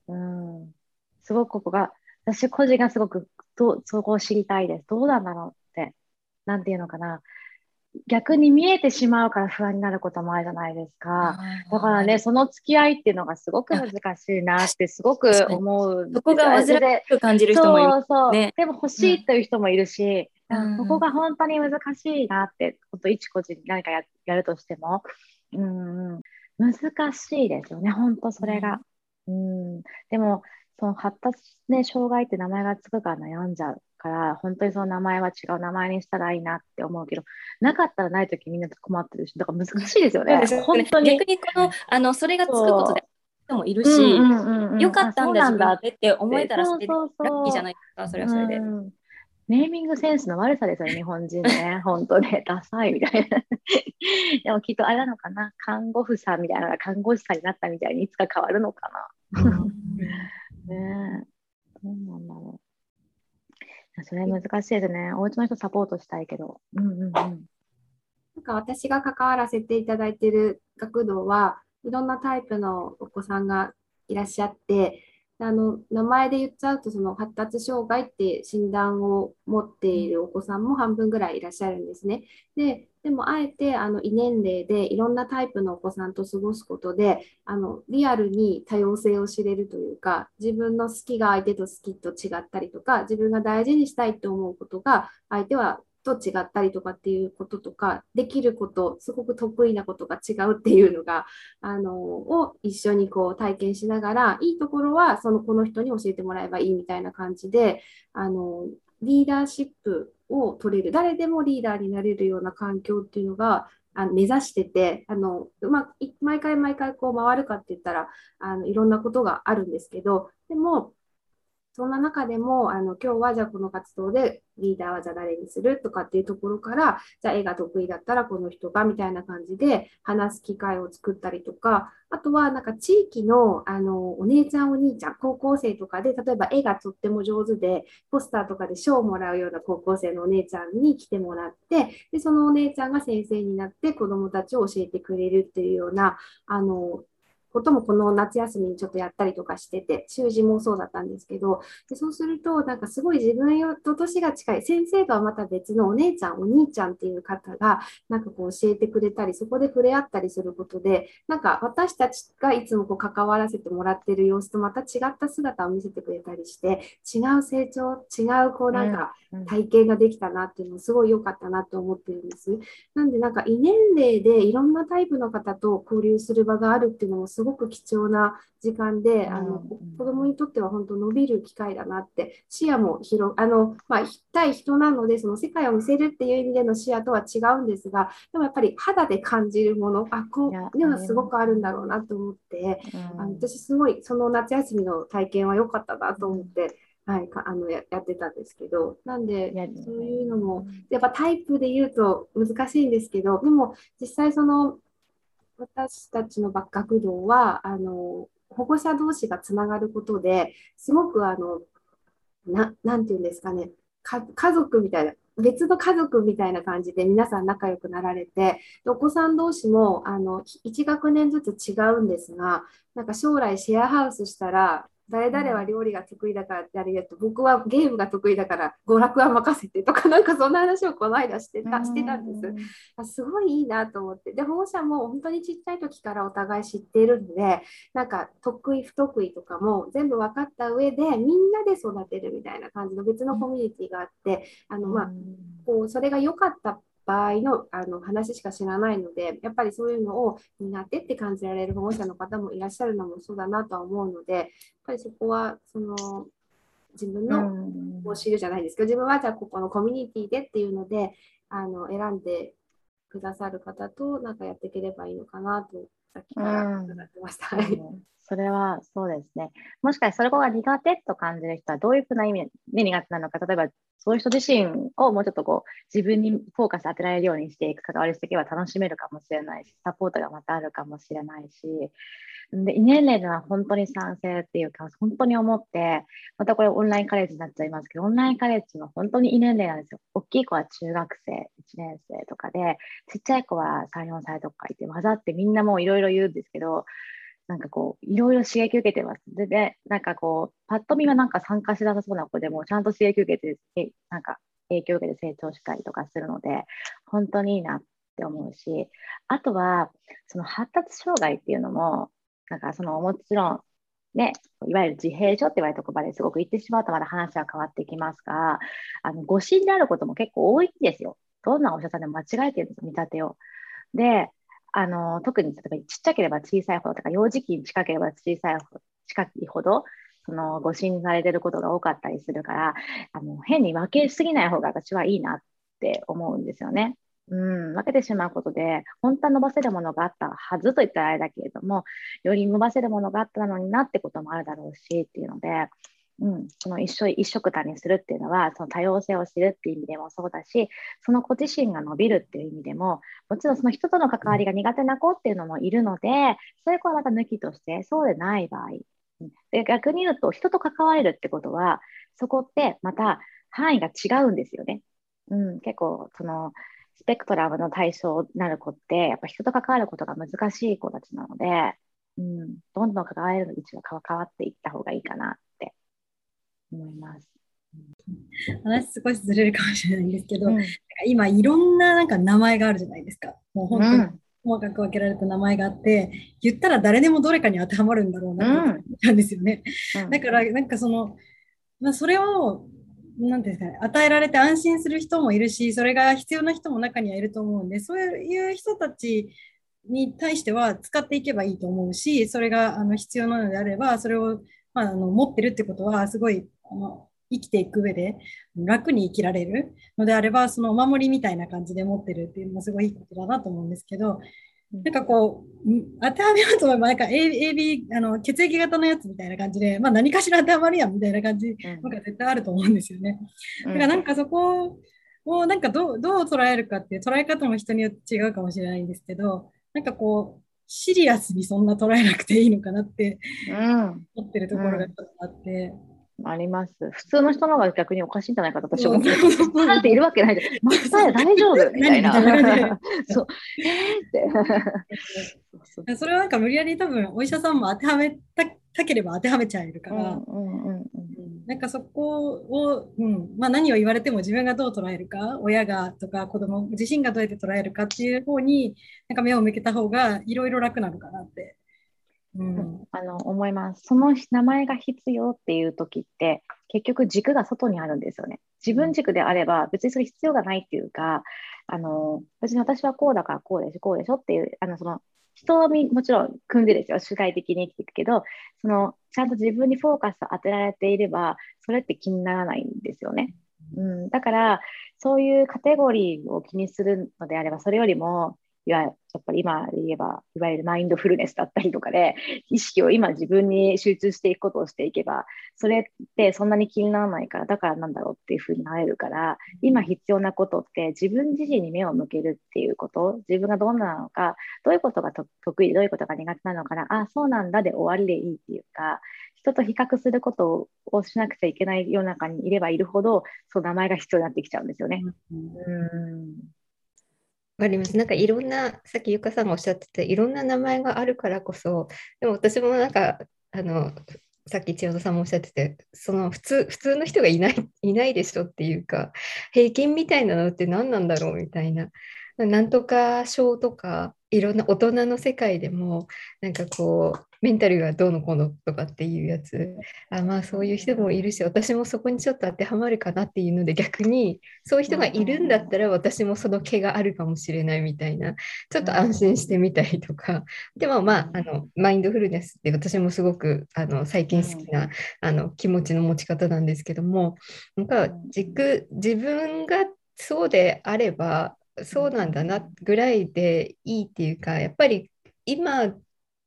うん。すごくここが、私個人がすごくどそこを知りたいです。どうなんだろうって。なんていうのかな、逆に見えてしまうから不安になることもあるじゃないですか。だからね、その付き合いっていうのがすごく難しいなってすごく思う。そこが煩わしく感じる人もいる。そうそう、ね、でも欲しいという人もいるし、うん、ここが本当に難しいなって、本当一個人何かややるとしても、うん、難しいですよね、本当それが。うん、でも、その発達、ね、障害って名前がつくから悩んじゃうから、本当にその名前は違う名前にしたらいいなって思うけど、なかったらないときみんな困ってるし、だから難しいですよね。ね本当に逆にこのあのそれがつくことで人もいるし、よかったんだって思えたらラッキーじゃないですか、それはそれで。ネーミングセンスの悪さですよね、日本人ね。本当ね、ダサいみたいな。でもきっとあれなのかな、看護婦さんみたいなのが看護師さんになったみたいにいつか変わるのかな。ねどうなんだろう。それ難しいですね。お家の人サポートしたいけど。うんうんうん。なんか私が関わらせていただいている学童はいろんなタイプのお子さんがいらっしゃって、あの名前で言っちゃうとその発達障害って診断を持っているお子さんも半分ぐらいいらっしゃるんですね。ででもあえてあの異年齢でいろんなタイプのお子さんと過ごすことであのリアルに多様性を知れるというか自分の好きが相手と好きと違ったりとか自分が大事にしたいと思うことが相手はと違ったりとかっていうこととかできることすごく得意なことが違うっていうのがあのを一緒にこう体験しながらいいところはそのこの人に教えてもらえばいいみたいな感じであのリーダーシップを取れる誰でもリーダーになれるような環境っていうのがあの目指しててあの、ま、毎回毎回こう回るかって言ったらあのいろんなことがあるんですけどでもそんな中でも、あの今日はじゃあこの活動でリーダーはじゃあ誰にするとかっていうところから、じゃあ絵が得意だったらこの人がみたいな感じで話す機会を作ったりとか、あとはなんか地域のあのお姉ちゃんお兄ちゃん、高校生とかで、例えば絵がとっても上手で、ポスターとかで賞をもらうような高校生のお姉ちゃんに来てもらって、でそのお姉ちゃんが先生になって子どもたちを教えてくれるっていうような、あのこともこの夏休みにちょっとやったりとかしてて、習字もそうだったんですけど、でそうすると、なんかすごい自分と年が近い、先生とはまた別のお姉ちゃん、お兄ちゃんっていう方が、なんかこう教えてくれたり、そこで触れ合ったりすることで、なんか私たちがいつもこう関わらせてもらってる様子とまた違った姿を見せてくれたりして、違う成長、違うこうなんか体験ができたなっていうのすごい良かったなと思ってるんです。なんでなんか異年齢でいろんなタイプの方と交流する場があるっていうのもすごく貴重な時間で、あの子どもにとっては本当伸びる機会だなって視野も広あの、まあ、対人なのでその世界を見せるっていう意味での視野とは違うんですがでもやっぱり肌で感じるものあこういうのはすごくあるんだろうなと思って、あの私すごいその夏休みの体験は良かったなと思って。はい、あのやってたんですけど、なんで、そういうのも、やっぱタイプで言うと難しいんですけど、でも実際その私たちの学童はあの保護者同士がつながることですごくあのななんていうんですかね家族みたいな別の家族みたいな感じで皆さん仲良くなられてお子さん同士もあの1学年ずつ違うんですがなんか将来シェアハウスしたら誰々は料理が得意だからやるよと、僕はゲームが得意だから娯楽は任せてとか、なんかそんな話をこの間してたしてたんです。すごいいいなと思って。で、保護者も本当にちっちゃい時からお互い知っているので、なんか得意不得意とかも全部分かった上で、みんなで育てるみたいな感じの別のコミュニティがあって、あの、まあ、こう、それが良かった場合のあの話しか知らないので、やっぱりそういうのを苦手って感じられる保護者の方もいらっしゃるのもそうだなとは思うので、やっぱりそこはその自分の報酬じゃないですけど、自分はじゃあここのコミュニティでっていうのであの選んでくださる方となんかやっていければいいのかなとさっきから伺ってました。うん それはそうですね。もしかしてそれが苦手と感じる人はどういうふうな意味で苦手なのか、例えばそういう人自身をもうちょっとこう自分にフォーカス当てられるようにしていく関わりしていけば楽しめるかもしれないし、サポートがまたあるかもしれないし、で、異年齢では本当に賛成っていうか、本当に思って、またこれオンラインカレッジになっちゃいますけど、オンラインカレッジは本当に異年齢なんですよ。大きい子は中学生、1年生とかで、ちっちゃい子は3、4歳とかいて混ざってみんなもういろいろ言うんですけど、なんかこう、いろいろ刺激受けてます。で、でなんかこう、パッと見はなんか参加しなさそうな子でも、ちゃんと刺激受けて、えなんか影響を受けて成長したりとかするので、本当にいいなって思うし、あとは、その発達障害っていうのも、なんかそのもちろん、ね、いわゆる自閉症って言われた言葉ですごく言ってしまうとまだ話は変わってきますが、あの誤診であることも結構多いんですよ。どんなお医者さんでも間違えてるんです、見立てを。で、あの特に例えばちっちゃければ小さいほどとか、幼児期に近ければ小さいほど近いほど、その誤診されてることが多かったりするから、あの変に分けすぎない方が私はいいなって思うんですよね。うん、分けてしまうことで、本当は伸ばせるものがあったはずと言ったらあれだけれども、より伸ばせるものがあったのになってこともあるだろうしっていうので、うん、その一緒一緒くたにするっていうのはその多様性を知るっていう意味でもそうだしその子自身が伸びるっていう意味でももちろんその人との関わりが苦手な子っていうのもいるのでそういう子はまた抜きとしてそうでない場合で逆に言うと人と関われるってことはそこってまた範囲が違うんですよね。うん、結構そのスペクトラムの対象になる子ってやっぱ人と関わることが難しい子たちなので、うん、どんどん関われる位置が変わっていった方がいいかな思います。話少しずれるかもしれないんですけど、うん、今いろんななんか名前があるじゃないですか。もう本当に細かく分けられた名前があって、言ったら誰でもどれかに当てはまるんだろうなってたんですよね。うん、だからなんかその、まあ、それをなんですかね、与えられて安心する人もいるし、それが必要な人も中にはいると思うんで、そういう人たちに対しては使っていけばいいと思うし、それがあの必要なのであれば、それを、まあ、あの持ってるってことは、すごいあの生きていく上で楽に生きられるのであれば、そのお守りみたいな感じで持ってるっていうのもすごいいいことだなと思うんですけど、なんかこう、当てはめようと思えば、なんか AB、あの血液型のやつみたいな感じで、まあ何かしら当てはまるやんみたいな感じ、なんか絶対あると思うんですよね。だからなんかそこを、なんかどうどう捉えるかっていう捉え方も人によって違うかもしれないんですけど、なんかこう、シリアスにそんな捉えなくていいのかなって思ってるところがちょっとあって。あります。普通の人の方が逆におかしいんじゃないかと私は思って、なんているわけない。で、マッサー大丈夫？みたいな。そう。えー、って。それはなんか無理やり多分お医者さんも当てはめたたければ当てはめちゃえるから、なんかそこを、うん。まあ、何を言われても自分がどう捉えるか、親がとか子供自身がどうやって捉えるかっていう方になんか目を向けた方がいろいろ楽なのかなってうん、あの思います。その名前が必要っていう時って結局軸が外にあるんですよね。自分軸であれば別にそれ必要がないっていうか、あの別に私はこうだからこうでしょこうでしょっていうあのその人はもちろん組んでですよ主体的に生きていくけどそのちゃんと自分にフォーカス当てられていればそれって気にならないんですよね。うん、だからそういうカテゴリーを気にするのであればそれよりもいわやっぱり今で言えば、いわゆるマインドフルネスだったりとかで、意識を今自分に集中していくことをしていけば、それってそんなに気にならないから、だからなんだろうっていうふうになれるから、今必要なことって自分自身に目を向けるっていうこと、自分がどんなのか、どういうことが得意、どういうことが苦手なのかな、あ、そうなんだで終わりでいいっていうか、人と比較することをしなくちゃいけない世の中にいればいるほど、その名前が必要になってきちゃうんですよね。うん、わかります。なんかいろんな、さっきゆかさんがおっしゃってていろんな名前があるからこそ、でも私もなんか、あの、さっき千代田さんもおっしゃってて、その普通普通の人がいないいないでしょっていうか、平均みたいなのって何なんだろうみたいな。なんとか症とか、いろんな大人の世界でも、なんかこう、メンタルがどうのこうのとかっていうやつ。あまあそういう人もいるし私もそこにちょっと当てはまるかなっていうので逆にそういう人がいるんだったら私もその毛があるかもしれないみたいな。ちょっと安心してみたりとか。でもまああのマインドフルネスって私もすごくあの最近好きなあの気持ちの持ち方なんですけどもなんか軸自分がそうであればそうなんだなぐらいでいいっていうかやっぱり今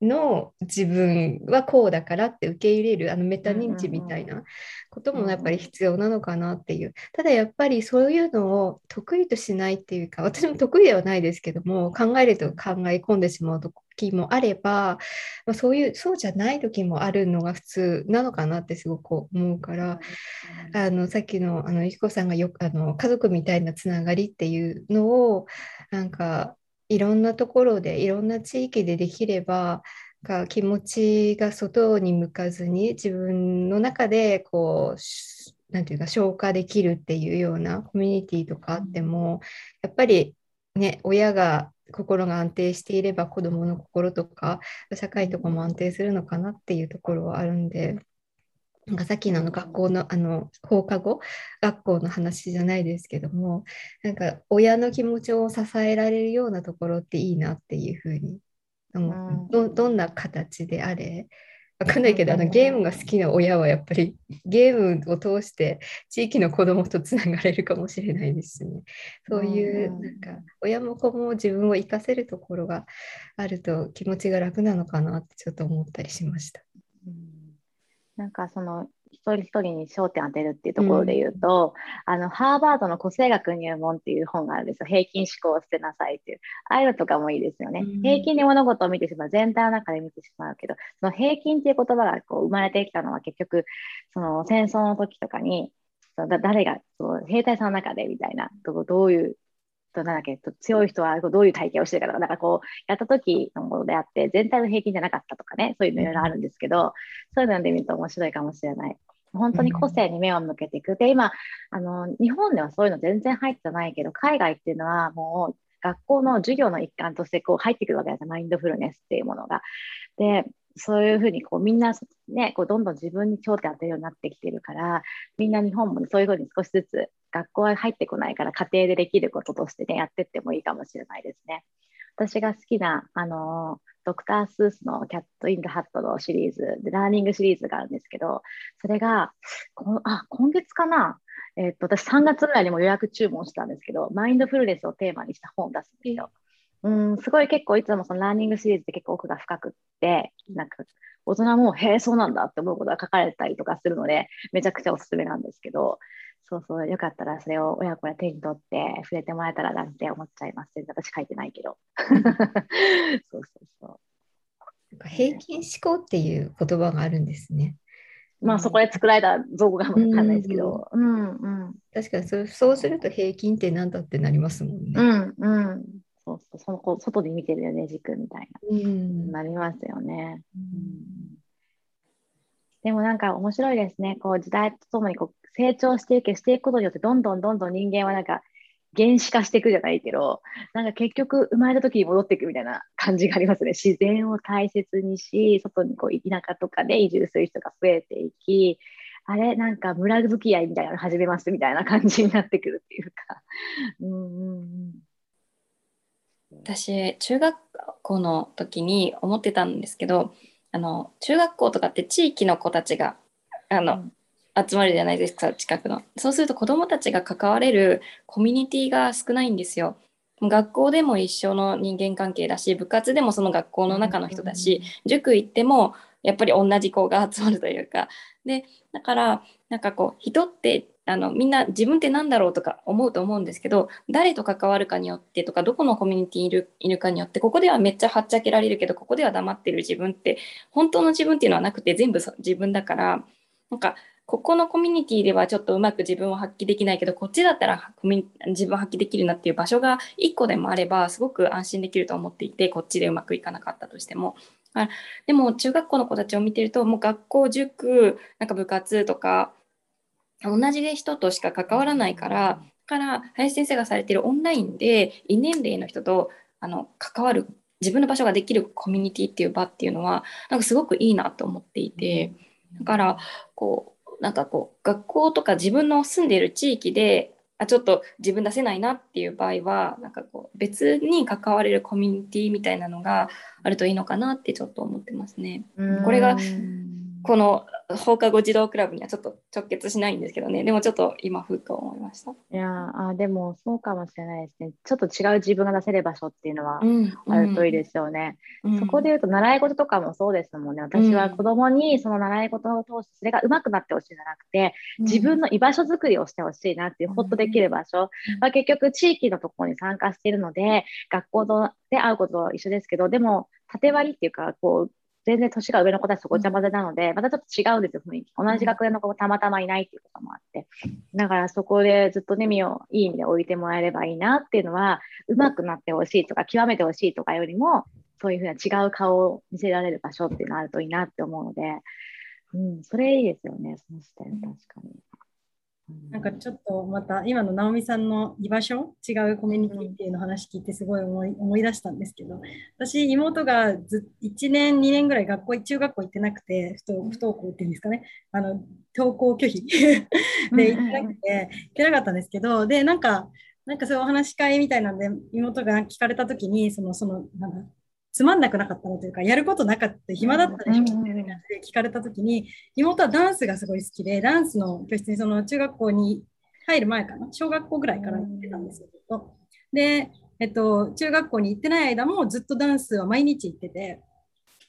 の自分はこうだからって受け入れるあのメタ認知みたいなこともやっぱり必要なのかなっていう。ただやっぱりそういうのを得意としないっていうか私も得意ではないですけども考えると考え込んでしまう時もあれば、まあ、そういうそうじゃない時もあるのが普通なのかなってすごく思うからあのさっきのあのゆきこさんがよあの家族みたいなつながりっていうのをなんかいろんなところでいろんな地域でできれば気持ちが外に向かずに自分の中でこうなんていうか消化できるっていうようなコミュニティとかあっても、やっぱりね、親が心が安定していれば子どもの心とか社会とかも安定するのかなっていうところはあるんで。なんかさっきのあの学校のあの放課後学校の話じゃないですけどもなんか親の気持ちを支えられるようなところっていいなっていうふうに思う、どどんな形であれわかんないけど、あのゲームが好きな親はやっぱりゲームを通して地域の子供とつながれるかもしれないですね。そういう、なんか親も子も自分を生かせるところがあると気持ちが楽なのかなってちょっと思ったりしました。なんかその一人一人に焦点を当てるっていうところで言うと、うん、あのハーバードの個性学入門っていう本があるんですよ。平均思考を捨てなさいっていう。ああいうのとかもいいですよね、うん、平均で物事を見てしまう全体の中で見てしまうけどその平均っていう言葉がこう生まれてきたのは結局その戦争の時とかに誰がその兵隊さんの中でみたいなどういうとなんだっけ強い人はどういう体験をしてるかとか、なんかこう、やった時のものであって、全体の平均じゃなかったとかね、そういうのいろいろあるんですけど、そういうので見ると面白いかもしれない。本当に個性に目を向けていく。で、今、あの、日本ではそういうの全然入ってないけど、海外っていうのはもう、学校の授業の一環としてこう入ってくるわけですよ、マインドフルネスっていうものが。で、そういうふうにこうみんな、ね、こうどんどん自分に頂点当てるようになってきてるから、みんな日本も、ねそういうふうに少しずつ学校は入ってこないから家庭でできることとしてね、やってってもいいかもしれないですね。私が好きな、あのドクター・スースのキャット・イン・ド・ハットのシリーズで、ラーニングシリーズがあるんですけど、それが、こあ、今月かな？えー、っと、私3月ぐらいにも予約注文したんですけど、マインドフルネスをテーマにした本を出すんですよ。うん、すごい結構いつもそのラーニングシリーズって結構奥が深くって、なんか大人も、へえ、そうなんだって思うことが書かれたりとかするので、めちゃくちゃおすすめなんですけど、そうそう、よかったらそれを親子で手に取って触れてもらえたらなんて思っちゃいます。私書いてないけど。そうそうそう。平均思考っていう言葉があるんですね。まあそこで作られた造語かもわかんないですけど、うんうん、確かにそそうすると平均って何だってなりますもんね。うんうん、そうそうそのこ外で見てるよね軸みたいな、うん、なりますよね。うんでもなんか面白いですね。こう時代とともにこう成長していく、していくことによって、どんどんどんどん人間はなんか原始化していくじゃないけど、なんか結局生まれた時に戻っていくみたいな感じがありますね。自然を大切にし、外にこう田舎とかで移住する人が増えていき、あれなんか村付き合いみたいなの始めますみたいな感じになってくるっていうか。うんうんうん、私、中学校の時に思ってたんですけど、あの中学校とかって地域の子たちがあの、うん。集まるじゃないですか近くの。そうすると子どもたちが関われるコミュニティが少ないんですよ。学校でも一緒の人間関係だし部活でもその学校の中の人だし、塾行ってもやっぱり同じ子が集まるというか。でだからなんかこう人ってあのみんな自分って何だろうとか思うと思うんですけど誰と関わるかによってとかどこのコミュニティにいるいるかによってここではめっちゃはっちゃけられるけどここでは黙ってる自分って本当の自分っていうのはなくて全部自分だからなんかここのコミュニティではちょっとうまく自分を発揮できないけど、こっちだったら自分を発揮できるなっていう場所が1個でもあれば、すごく安心できると思っていて、こっちでうまくいかなかったとしても。あでも、中学校の子たちを見てると、もう学校、塾、なんか部活とか、同じ人としか関わらないから、から、林先生がされているオンラインで、異年齢の人とあの関わる、自分の場所ができるコミュニティっていう場っていうのは、なんかすごくいいなと思っていて、だから、こう、なんかこう学校とか自分の住んでいる地域であちょっと自分出せないなっていう場合はなんかこう別に関われるコミュニティみたいなのがあるといいのかなってちょっと思ってますね。これがこの放課後児童クラブにはちょっと直結しないんですけどね。でもちょっと今ふっと思いました。いやあでもそうかもしれないですね。ちょっと違う自分が出せる場所っていうのはあるといいですよね、うん。うん、そこで言うと習い事とかもそうですもんね。私は子供にその習い事を通してそれが上手くなってほしいんじゃなくて自分の居場所づくりをしてほしいなっていうほっとできる場所、まあ、結局地域のところに参加しているので学校で会うことは一緒ですけどでも縦割りっていうかこう全然年が上の子たちとごちゃ混ぜなので、またちょっと違うんですよ、雰囲気。同じ学年の子がたまたまいないっていうこともあって。だからそこでずっとね、身をいい意味で置いてもらえればいいなっていうのは、上手くなってほしいとか、極めてほしいとかよりも、そういうふうな違う顔を見せられる場所っていうのがあるといいなって思うので、うん、それいいですよね、その視点、確かに。なんかちょっとまた今の直美さんの居場所違うコミュニティっていうの話聞いてすごい思い思い出したんですけど私妹がず1年2年ぐらい学校中学校行ってなくて不登不登校っていうんですかね。あの登校拒否。で行ってなくて行けなかったんですけどでなんかなんかそういうお話し会みたいなんで妹が聞かれた時にそのそのなんだつまんなくなかったのというか、やることなかった、暇だったでしょって聞かれたときに、妹はダンスがすごい好きで、ダンスの教室にその中学校に入る前かな、小学校ぐらいから行ってたんですけど、で、えっと、中学校に行ってない間もずっとダンスは毎日行ってて、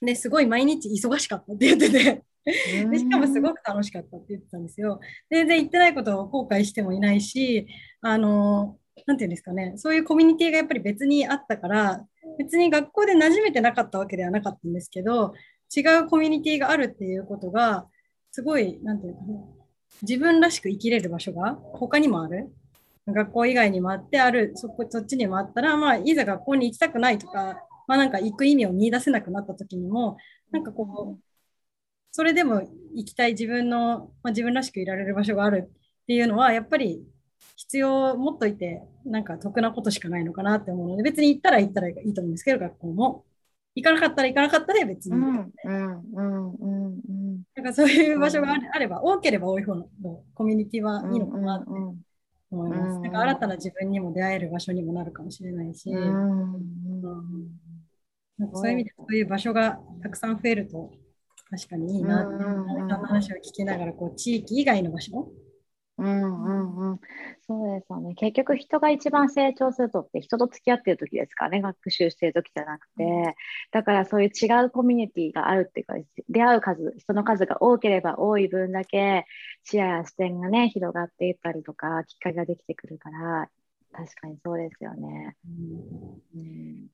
ですごい毎日忙しかったって言ってて、でしかもすごく楽しかったって言ってたんですよ。全然行ってないことを後悔してもいないし、あの、なんていうんですかね、そういうコミュニティがやっぱり別にあったから、別に学校で馴染めてなかったわけではなかったんですけど、違うコミュニティがあるっていうことが、すごい、なんていうかね、自分らしく生きれる場所が他にもある。学校以外にもあってある、そこそっちにもあったら、まあ、いざ学校に行きたくないとか、まあ、なんか行く意味を見出せなくなった時にも、なんかこう、それでも行きたい自分の、まあ、自分らしくいられる場所があるっていうのは、やっぱり必要持っといて、なんか得なことしかないのかなって思うので、別に行ったら行ったらいいと思うんですけど、学校も。行かなかったら行かなかったで別に、なんかそういう場所があれば、多ければ多い方のコミュニティはいいのかなって思います。なんか新たな自分にも出会える場所にもなるかもしれないし、なんかそういう意味でそういう場所がたくさん増えると確かにいいなって、うん、の話を聞きながらこう地域以外の場所うんうんうん、そうですよね。結局人が一番成長するとって人と付き合ってる時ですかね。学習してる時じゃなくて。だからそういう違うコミュニティがあるっていうか、出会う数、人の数が多ければ多い分だけ視野や視点がね、広がっていったりとか、きっかけができてくるから、確かにそうですよね。うん、うん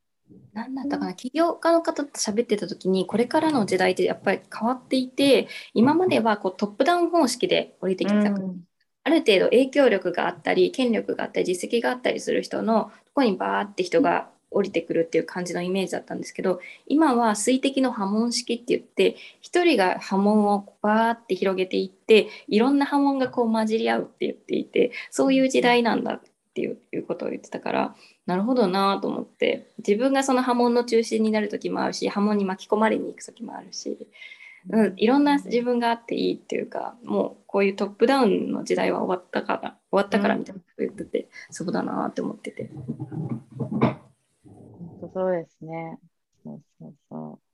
何だったかな起業家の方と喋ってた時にこれからの時代ってやっぱり変わっていて今まではこうトップダウン方式で降りてきた、うん、ある程度影響力があったり権力があったり実績があったりする人のとこにバーって人が降りてくるっていう感じのイメージだったんですけど今は水滴の波紋式って言って1人が波紋をバーって広げていっていろんな波紋がこう混じり合うって言っていてそういう時代なんだっていうことを言ってたからなるほどなと思って自分がその波紋の中心になる時もあるし波紋に巻き込まれに行く時もあるしうん、いろんな自分があっていいっていうかもうこういうトップダウンの時代は終わったから終わったからみたいなこと言ってて、そうだなって思ってて。そうですね。そうそうそう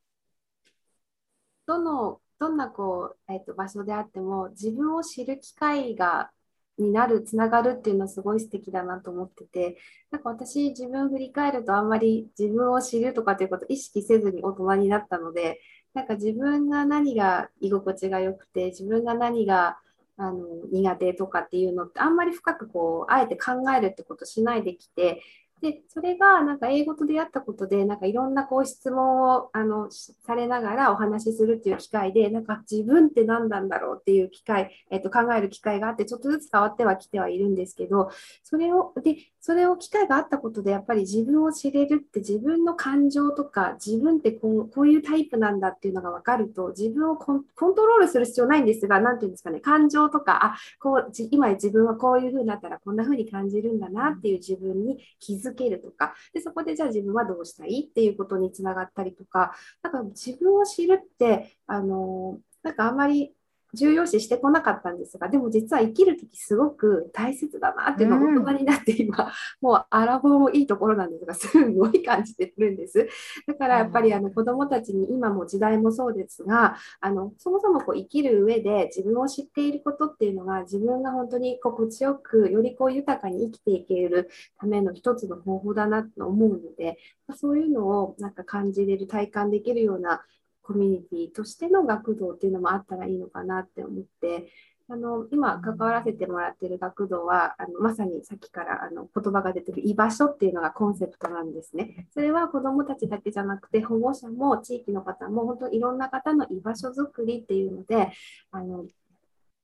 どのどんなこう、えーと、場所であっても自分を知る機会がになるつながるっていうのはすごい素敵だなと思っててなんか私自分振り返るとあんまり自分を知るとかっていうことを意識せずに大人になったのでなんか自分が何が居心地が良くて自分が何があの苦手とかっていうのってあんまり深くこうあえて考えるってことしないできてで、それがなんか英語と出会ったことで、なんかいろんなこう質問をあのされながらお話しするっていう機会で、なんか自分って何なんだろうっていう機会、えっと、考える機会があって、ちょっとずつ変わってはきてはいるんですけど、それを、で、それを機会があったことで、やっぱり自分を知れるって自分の感情とか、自分ってこうこういうタイプなんだっていうのが分かると、自分をコントロールする必要ないんですが、なんていうんですかね、感情とか、あ、こう、今自分はこういう風になったらこんな風に感じるんだなっていう自分に気づづけるとかでそこでじゃあ自分はどうしたいっていうことにつながったりとかなんか自分を知るってあのなんかあんまり重要視してこなかったんですが、でも実は生きる時すごく大切だなっていうのを大人になって今、うん、もうあらぼもいいところなんですが、すごい感じてるんです。だからやっぱりあの子どもたちに今も時代もそうですが、あのそもそもこう生きる上で自分を知っていることっていうのが自分が本当に心地よく、よりこう豊かに生きていけるための一つの方法だなと思うので、そういうのをなんか感じれる、体感できるようなコミュニティとしての学童っていうのもあったらいいのかなって思ってあの今関わらせてもらってる学童はあのまさにさっきからあの言葉が出てる居場所っていうのがコンセプトなんですね。それは子どもたちだけじゃなくて保護者も地域の方も本当いろんな方の居場所づくりっていうのであの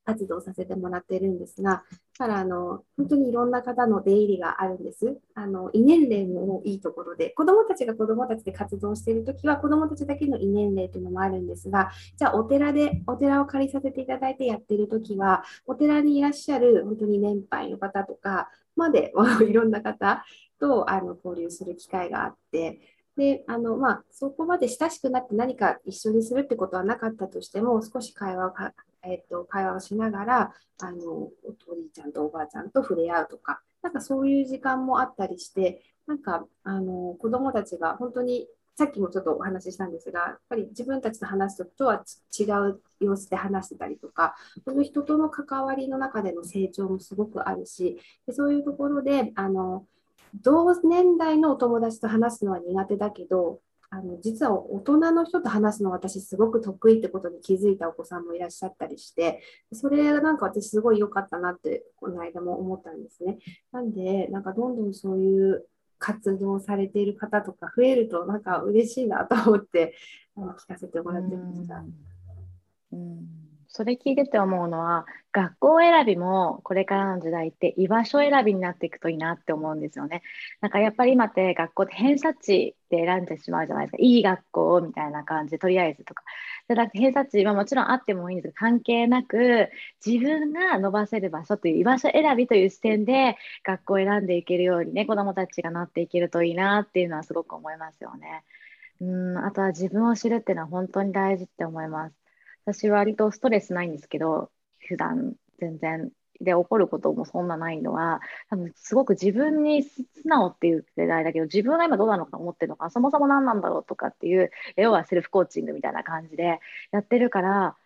活動させてもらってるんですがからあの本当にいろんな方の出入りがあるんです。あの異年齢もいいところで、子どもたちが子どもたちで活動しているときは、子どもたちだけの異年齢というのもあるんですが、じゃあお寺で、お寺を借りさせていただいてやっているときは、お寺にいらっしゃる本当に年配の方とかまで、いろんな方とあの交流する機会があって、であのまあ、そこまで親しくなって何か一緒にするってことはなかったとしても、少し会話をえっと、会話をしながらあのおじいちゃんとおばあちゃんと触れ合うとか、なんかそういう時間もあったりして、なんかあの子どもたちが本当にさっきもちょっとお話ししたんですが、やっぱり自分たちと話すときとは違う様子で話してたりとか、その人との関わりの中での成長もすごくあるし、でそういうところであの同年代のお友達と話すのは苦手だけど、あの実は大人の人と話すの私すごく得意ってことに気づいたお子さんもいらっしゃったりしてそれがなんか私すごい良かったなってこの間も思ったんですね。なんでなんかどんどんそういう活動されている方とか増えるとなんか嬉しいなと思って聞かせてもらってました。うんそれ聞いてて思うのは学校選びもこれからの時代って居場所選びになっていくといいなって思うんですよね。なんかやっぱり今って学校って偏差値で選んでしまうじゃないですか。いい学校みたいな感じでとりあえずとか。でだ偏差値はもちろんあってもいいんですけど関係なく自分が伸ばせる場所という居場所選びという視点で学校を選んでいけるようにね子どもたちがなっていけるといいなっていうのはすごく思いますよね。うんあとは自分を知るっていうのは本当に大事って思います。私は割とストレスないんですけど、普段全然。で、起こることもそんなないのは、多分すごく自分に素直っていう世代だけど、自分が今どうなのか思ってるのか、そもそも何なんだろうとかっていう、要はセルフコーチングみたいな感じでやってるから、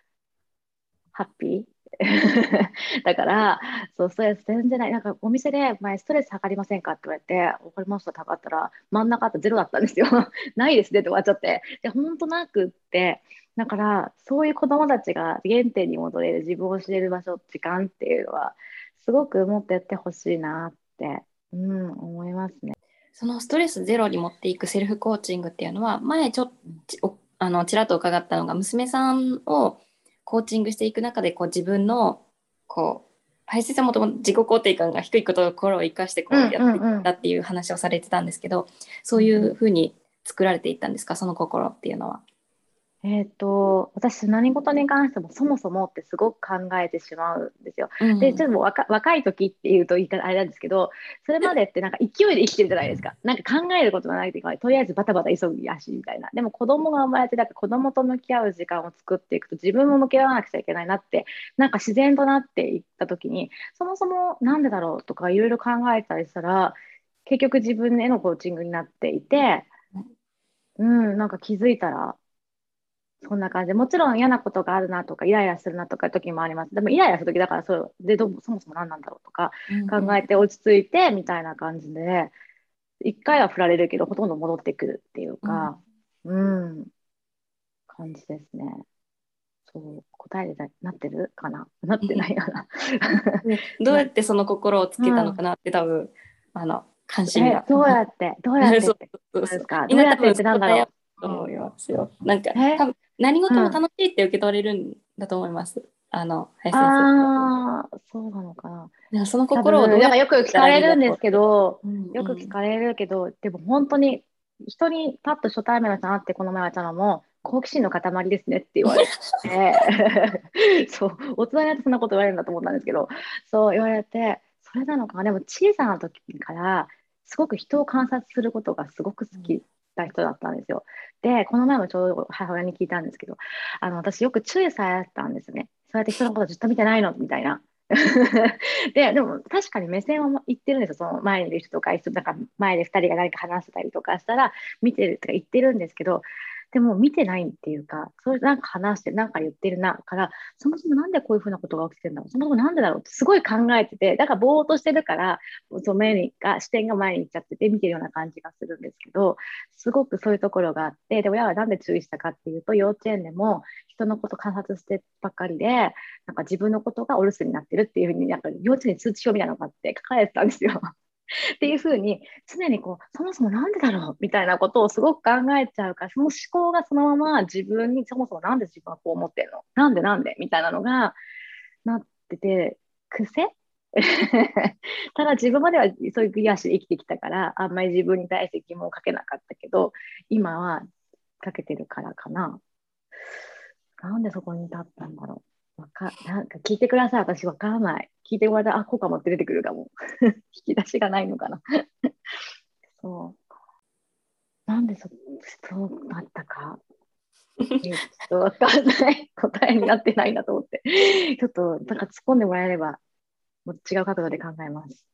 ハッピー？だから、そう、ストレス全然ない。なんかお店で前ストレス測りませんかって言われて、わかりました、測ったら真ん中あったゼロだったんですよ。ないですねって終わっちゃって。で、本当なくって、だからそういう子どもたちが原点に戻れる自分を知れる場所時間っていうのはすごくもっとやってほしいなって、うん、思いますね。そのストレスゼロに持っていくセルフコーチングっていうのは前ちょっとあのちらっと伺ったのが娘さんをコーチングしていく中でこう自分のこう林さんもとも自己肯定感が低いところを生かしてこうやっていったっていう話をされてたんですけど、そういうふうに作られていったんですかその心っていうのは。えっ、と、私、何事に関してもそもそもってすごく考えてしまうんですよ。うん、で、ちょっと若若い時っていうと言い方あれなんですけど、それまでってなんか勢いで生きてるじゃないですか。なんか考えることがないというか、とりあえずバタバタ急ぎやしみたいな。でも子供が生まれて、だから子供と向き合う時間を作っていくと自分も向き合わなくちゃいけないなって、なんか自然となっていった時に、そもそもなんでだろうとかいろいろ考えたりしたら、結局自分へのコーチングになっていて、うん、なんか気づいたら、そんな感じ。で、もちろん嫌なことがあるなとか、イライラするなとか時もあります。でも、イライラする時だから、それでどそもそも何なんだろうとか考えて落ち着いてみたいな感じで、一回は振られるけど、ほとんど戻ってくるっていうか、うん、うん、感じですね。そう、答えでなってるかな？なってないかな。どうやってその心をつけたのかなって、多分、あの、関心が。どうやって、どうやってですかどうやってってなんだろう？と思いますよ。なんか、多分何事も楽しいって受け取れるんだと思います。あの、林先生。ああ、そうなのかな。なんかその心をどうやよく聞かれるんですけど、よく聞かれるけど、でも本当に人にパッと初対面の人会ってこの前会ったのも、好奇心の塊ですねって言われて、そう、大人になってそんなこと言われるんだと思ったんですけど、そう言われて、それなのかな。でも小さな時からすごく人を観察することがすごく好きた人だったんですよ。で、この前もちょうど母親に聞いたんですけど、あの私よく注意されたんですね。そうやって人のことずっと見てないの？みたいな。ででも確かに目線は言ってるんですよ、その前にいる人とか、なんか前で2人が何か話してたりとかしたら、見てるとか言ってるんですけど、でも見てないっていうか、それなんか話して、なんか言ってるな、から、そもそもなんでこういうふうなことが起きてるんだろう、そもそもなんでだろうってすごい考えてて、だからぼーっとしてるから、その目にが視点が前に行っちゃってて、見てるような感じがするんですけど、すごくそういうところがあって、で、親はなんで注意したかっていうと、幼稚園でも人のこと観察してばっかりで、なんか自分のことがお留守になってるっていうふうに、なんか幼稚園に通知書みたいなのがあって書かれてたんですよ。っていうふうに常にこうそもそもなんでだろうみたいなことをすごく考えちゃうからその思考がそのまま自分にそもそもなんで自分はこう思ってるの？なんでなんでみたいなのがなってて癖？ただ自分まではそういうクリアして生きてきたからあんまり自分に対して疑問をかけなかったけど今はかけてるからかな。なんでそこに立ったんだろう。かなんか聞いてください。私わからない。聞いてもらったらあこうかもって出てくるかも。引き出しがないのかな。そう。なんでそそうなったか。ちょっとわかんない。答えになってないなと思って。ちょっとなんか突っ込んでもらえればもう違う角度で考えます。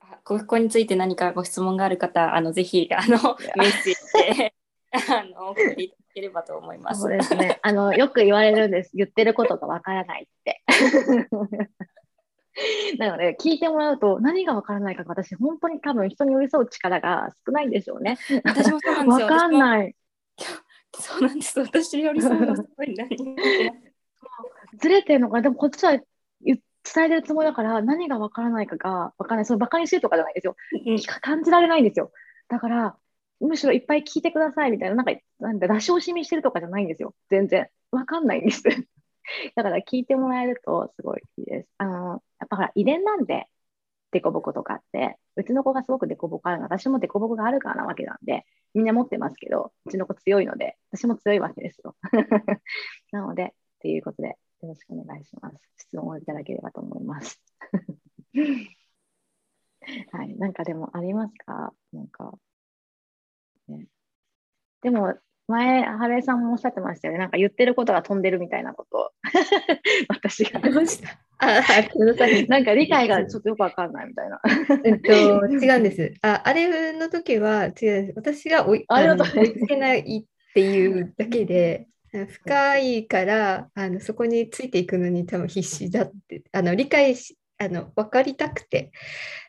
あここについて何かご質問がある方、あのぜひあのメッセージであの送っていただければと思います。そうですね。あのよく言われるんです。言ってることがわからないって。なので聞いてもらうと何がわからないかが私本当に多分人に寄り添う力が少ないんでしょうね。私もそうなんですよ。わかんい。ない。そうなんです。私よりそうがすごい何もずれてるのかなでもこっちは言伝えてるつもりだから何がわからないかがわからない。そのバカにしてるとかじゃないですよ。うん感じられないんですよ。だから、むしろいっぱい聞いてくださいみたいな、なんか、なんだ、出し惜しみしてるとかじゃないんですよ。全然。わかんないんです。だから聞いてもらえるとすごいいいです。あの、やっぱほら、遺伝なんで、デコボコとかって、うちの子がすごくデコボコあるの、私もデコボコがあるからなわけなんで、みんな持ってますけど、うちの子強いので、私も強いわけですよ。なので、っていうことで、よろしくお願いします。質問をいただければと思います。はい、なんかでもありますか？なんか、ね。でも、前、原江さんもおっしゃってましたよね。なんか言ってることが飛んでるみたいなこと。私が。あ、なんか理解がちょっとよくわかんないみたいな。えっと、違うんです。あ、あれの時は違う。私が追いつけないっていうだけで、深いからあのそこについていくのに多分必死だって、あの理解し、あの分かりたくて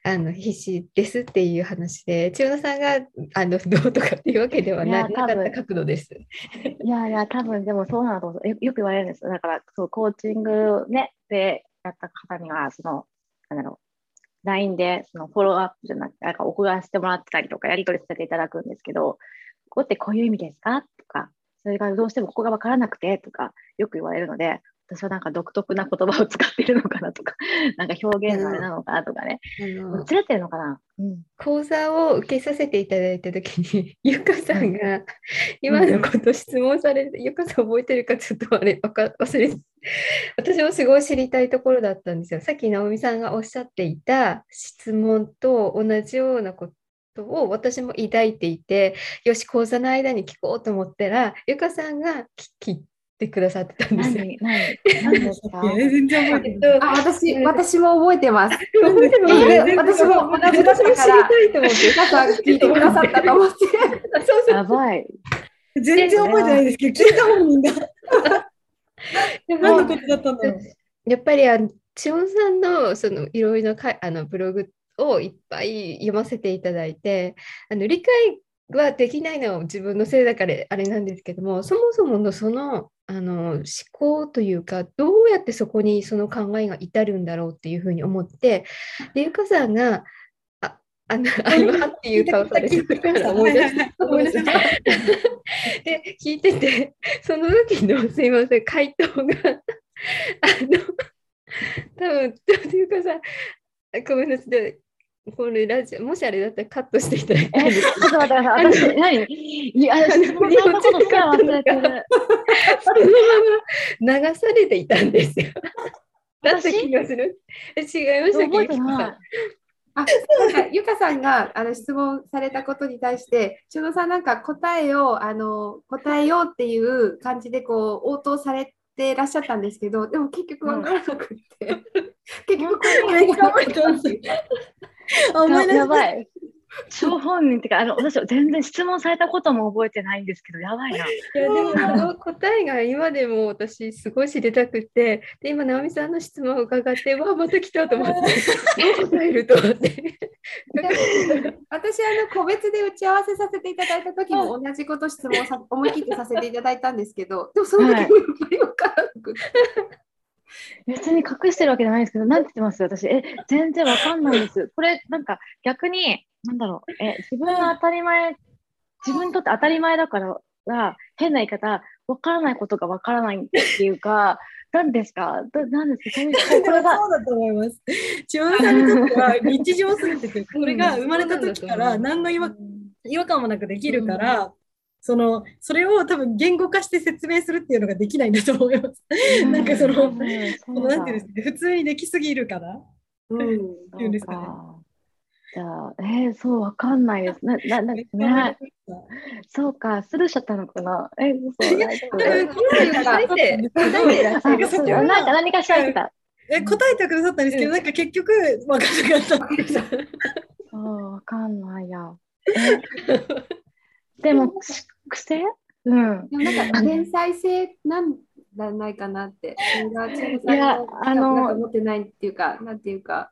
あの必死ですっていう話で、千代野さんがあのどうとかっていうわけではいなやなかった角度です。いやいや、多分でもそうなんだと思う。よよく言われるんですよ。だから、そう、コーチングね、でやった方には、その、なんだろう、LINE でそのフォローアップじゃなくて、なんか送らせてもらってたりとか、やり取りさせていただくんですけど、ここってこういう意味ですか？とか、それがどうしてもここが分からなくてとか、よく言われるので、私はなんか独特な言葉を使ってるのかなとか、なんか表現のあれなのかなとかね、あのずれてるのかな、うん、講座を受けさせていただいたときに、ゆかさんが今のこと質問されて、ゆかさん覚えてるかちょっとあれわか忘れて、私もすごい知りたいところだったんですよ。さっき直美さんがおっしゃっていた質問と同じようなことを私も抱いていて、よし、講座の間に聞こうと思ったら、ゆかさんが聞聞いてくださってたんですよ。何、何、何ですか？え全然覚えてない。えっとあ、私、私も覚えてます。覚えてますえ私も同じだったから私も知りたいと思って。皆さん聞いてくださったと思って。あそうそうやばい。全然覚えてないですけど、聞いた本人が 何のことだったんだろう。やっぱりあの千代さんのそのいろいろなかあのブログをいっぱい読ませていただいてあの理解はできないのは自分のせいだからあれなんですけどもそもそものそのあの思考というかどうやってそこにその考えが至るんだろうっていうふうに思ってでゆかさんがああのあ今っていう顔されてるから思い出した思い出した。で聞いててその時のすいません回答があの多分ちょっというかさごめんなさいこれラジオもしあれだったらカットしていただきたいですちょっと待って。私、何？いや、質問されたことすら忘れてる。そのまま流されていたんですよ。だった気がする。え違いましたっけ。あ、なんかゆかさんがあの質問されたことに対して、千代さんなんか答えをあの答えようっていう感じでこう応答されてらっしゃったんですけど、でも結局わからなくって、結局こめっ やばい。張本人ってか、あの、私、全然質問されたことも覚えてないんですけど、やばいな。いやでも答えが今でも私すごい知りたくてで今直美さんの質問を伺ってわあまた来たと思って答えると思って 私あの個別で打ち合わせさせていただいた時も同じこと質問さ思い切ってさせていただいたんですけど、でもその時もやっぱりわからなくて。別に隠してるわけじゃないですけど、なんて言ってます私、え、全然わかんないです。これ、なんか逆に、なんだろう、え、自分の当たり前、自分にとって当たり前だからが、変な言い方、わからないことがわからないっていうか、何ですか？ど何ですか？そうれがそうだと思います。千代さんにとっては 日常すぎてて、これが生まれた時から何の違和違和感もなくできるから、そのそれを多分言語化して説明するっていうのができないんだと思います。なんかその、うんそのなんていうんですかね、普通にできすぎるから。うん。っていうんですかね。じゃあ、えー、そう、わかんないです。な、な、な、ね、そうか、スルーしちゃったのかな。え、そう。そこはなんか何かしら言ってた。え答えてくださったんですけど、なんか結局分かんなかった。そう、わかんないや。えでも、し癖？うん。でもなんか天才性なんじゃないかなって。いやのあのなんか持ってないっていうか、なんていうか、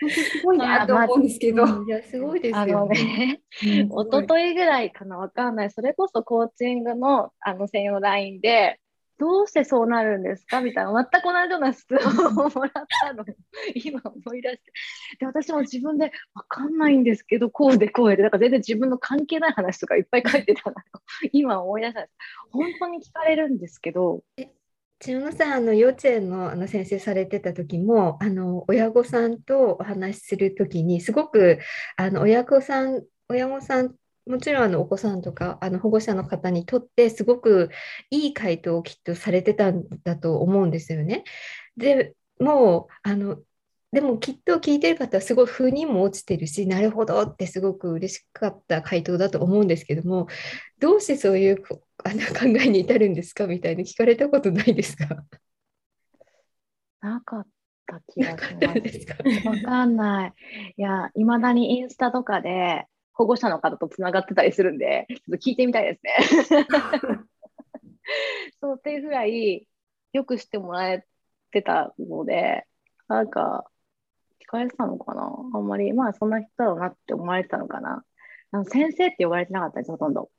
本当にすごいなと思うんですけど。いや、すごいですよね。ね、一昨日ぐらいかな、わかんない。それこそコーチングのあの専用 LINE で、どうしてそうなるんですか？みたいな、全く同じような質問をもらったの今思い出して。で、私も自分でわかんないんですけど、こうでこうで、だから全然自分の関係ない話とかいっぱい書いてたの 今思い出したんです。本当に聞かれるんですけど、千代野さん、あの幼稚園のあの先生されてた時も、あの親御さんとお話しする時に、すごくあの親御さん、親御さん、もちろんあのお子さんとかあの保護者の方にとって、すごくいい回答をきっとされてたんだと思うんですよね。でもうあのでもきっと聞いてる方はすごい腑にも落ちてるし、なるほどってすごく嬉しかった回答だと思うんですけども、どうしてそういうこあの考えに至るんですかみたいに聞かれたことないですか？なかった気がしどまうですか？す。わかんない。いや、いまだにインスタとかで保護者の方とつながってたりするんで、ちょっと聞いてみたいですね。そうっていうぐらいよくしてもらえてたので、なんか、聞かれてたのかな？あんまり、まあそんな人だろうなって思われてたのかな。あの先生って呼ばれてなかったんです、ほとんど。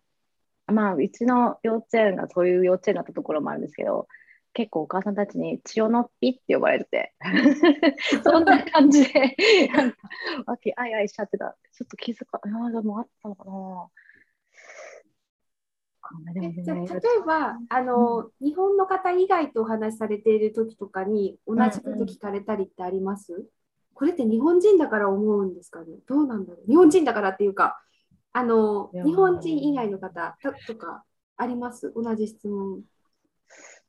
まあ、うちの幼稚園がそういう幼稚園だったところもあるんですけど、結構お母さんたちに千代のっぴって呼ばれてて、そんな感じで、なんか、あいあいしちゃってた。ちょっと気づか、ああ、でもあったのかな。じゃあ例ねえばあの、日本の方以外とお話しされている時とかに同じこと聞かれたりってあります、これって日本人だから思うんですかね？どうなんだろう？日本人だからっていうかあの日本人以外の方たとかあります？同じ質問。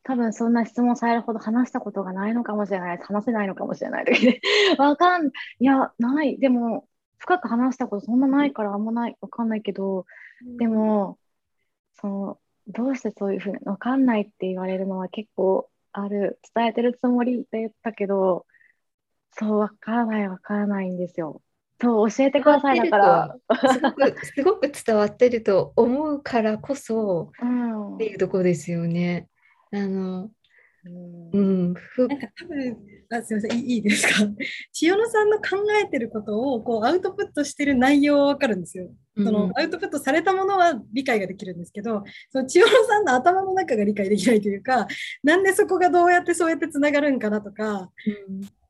多分そんな質問されるほど話したことがないのかもしれない。話せないのかもしれない時で。わかん、いや、ない。でも、深く話したことそんなないからあんまない。わかんないけど、でも、その、どうしてそういうふうに、わかんないって言われるのは結構ある。伝えてるつもりで言ったけど、そう、わからない、わからないんですよ。そう、教えてください。だから、すごくすごく伝わってると思うからこそうん。っていうところですよね。あの、うん。なんか多分あすみませんいいですか？千代野さんの考えてることをこうアウトプットしてる内容は分かるんですよ。そのうんアウトプットされたものは理解ができるんですけどその千代野さんの頭の中が理解できないというかなんでそこがどうやってそうやってつながるんかなとか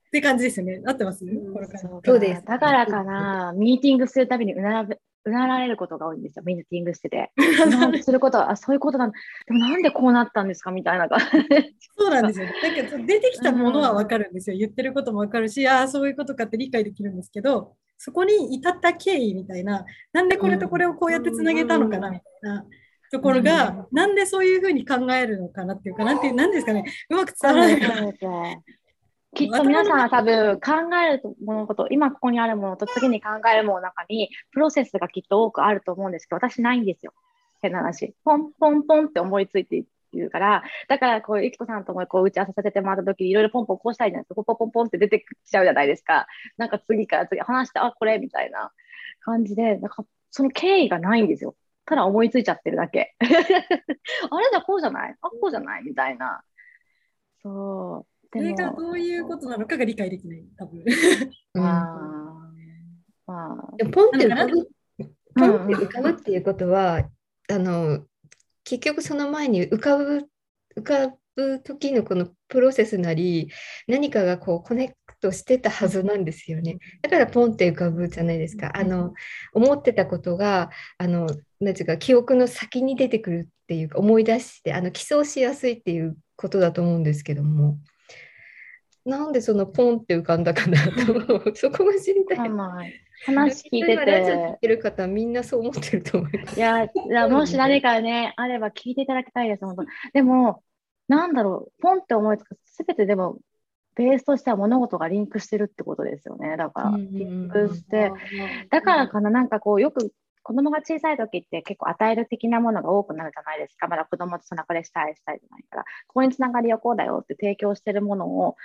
って感じですよね。合ってます、ん。これからそうです。だからかな、ミーティングするたびにうなうなられることが多いんですよ、ミーティングしてて。することは、あ、そういうことなんだ。でもなんでこうなったんですかみたいな感じ。そうなんですよ。なんかそう出てきたものは分かるんですよ。言ってることも分かるし、ああ、そういうことかって理解できるんですけど、そこに至った経緯みたいな、なんでこれとこれをこうやってつなげたのかなみたいな。ところが、なんでそういうふうに考えるのかなっていうか、なんてなんですかね、うまく伝わらないきっと皆さんは多分考えるものこと、今ここにあるものと次に考えるものの中に、プロセスがきっと多くあると思うんですけど、私ないんですよ。変な話。ポンポンポンって思いついて言うから、だからこう、ゆきこさんともこう打ち合わせさせてもらった時いろいろポンポンこうしたいじゃないですか。ポンポンポンポンって出てきちゃうじゃないですか。なんか次から次話して、あ、これみたいな感じで、なんかその経緯がないんですよ。ただ思いついちゃってるだけ。あれじゃこうじゃない？あ、こうじゃない？みたいな。そう。それがどういうことなのかが理解できない、多分。あ、まあ、でもポンって浮かぶ、うん。ポンって浮かぶっていうことは、あの結局その前に浮かぶ浮かぶ時のこのプロセスなり何かがこうコネクトしてたはずなんですよね。だからポンって浮かぶじゃないですか。あの思ってたことがあのなんていうか記憶の先に出てくるっていうか思い出してあの起想しやすいっていうことだと思うんですけども、なんでそのポンって浮かんだかなと、そこが知りたい。話聞いてて。ラジオ聞いてる方、みんなそう思ってると思います。いや、いやもし誰かね、あれば聞いていただきたいです、本当。でも、なんだろう、ポンって思いつく、すべてでも、ベースとしては物事がリンクしてるってことですよね。だから、リンクして、だからかな、なんかこう、よく子供が小さい時って結構与える的なものが多くなるじゃないですか。まだ子供とその中でしたいしたいじゃないから、ここにつながりをこうだよって提供してるものを、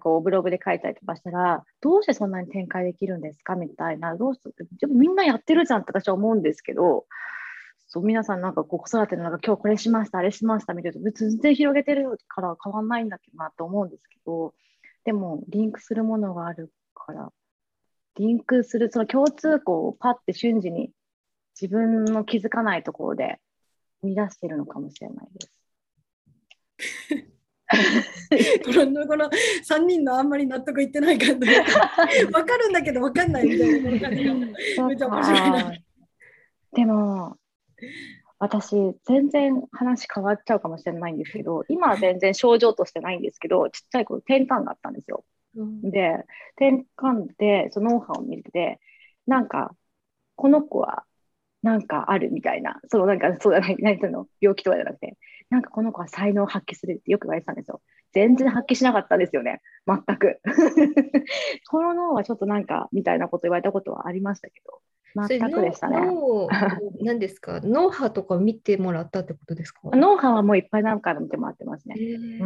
こうブログで書いたりとかしたら、どうしてそんなに展開できるんですかみたいな、どうしてでもみんなやってるじゃんって私は思うんですけど、そう皆さんなんかこう子育てのなんか今日これしました、あれしましたみたいな、全然広げてるから変わんないんだけどなと思うんですけど、でもリンクするものがあるから、リンクするその共通項をパッて瞬時に自分の気づかないところで見出してるのかもしれないです。このこの3人のあんまり納得いってない感じ分かるんだけど分かんないみたいな感じがめっちゃ面白いな。でも私全然話変わっちゃうかもしれないんですけど今は全然症状としてないんですけどちっちゃい頃転換があったんですよ。うん、で転換でそのノウハウを見ててなんかこの子はなんかあるみたいな、そのなんかそうだね、何その？病気とかじゃなくて、なんかこの子は才能を発揮するってよく言われてたんですよ。全然発揮しなかったんですよね、全く。この脳はちょっとなんかみたいなこと言われたことはありましたけど、全くでしたね。何ですか？脳波とか見てもらったってことですか？脳波はもういっぱい何回も見てもらってますね。う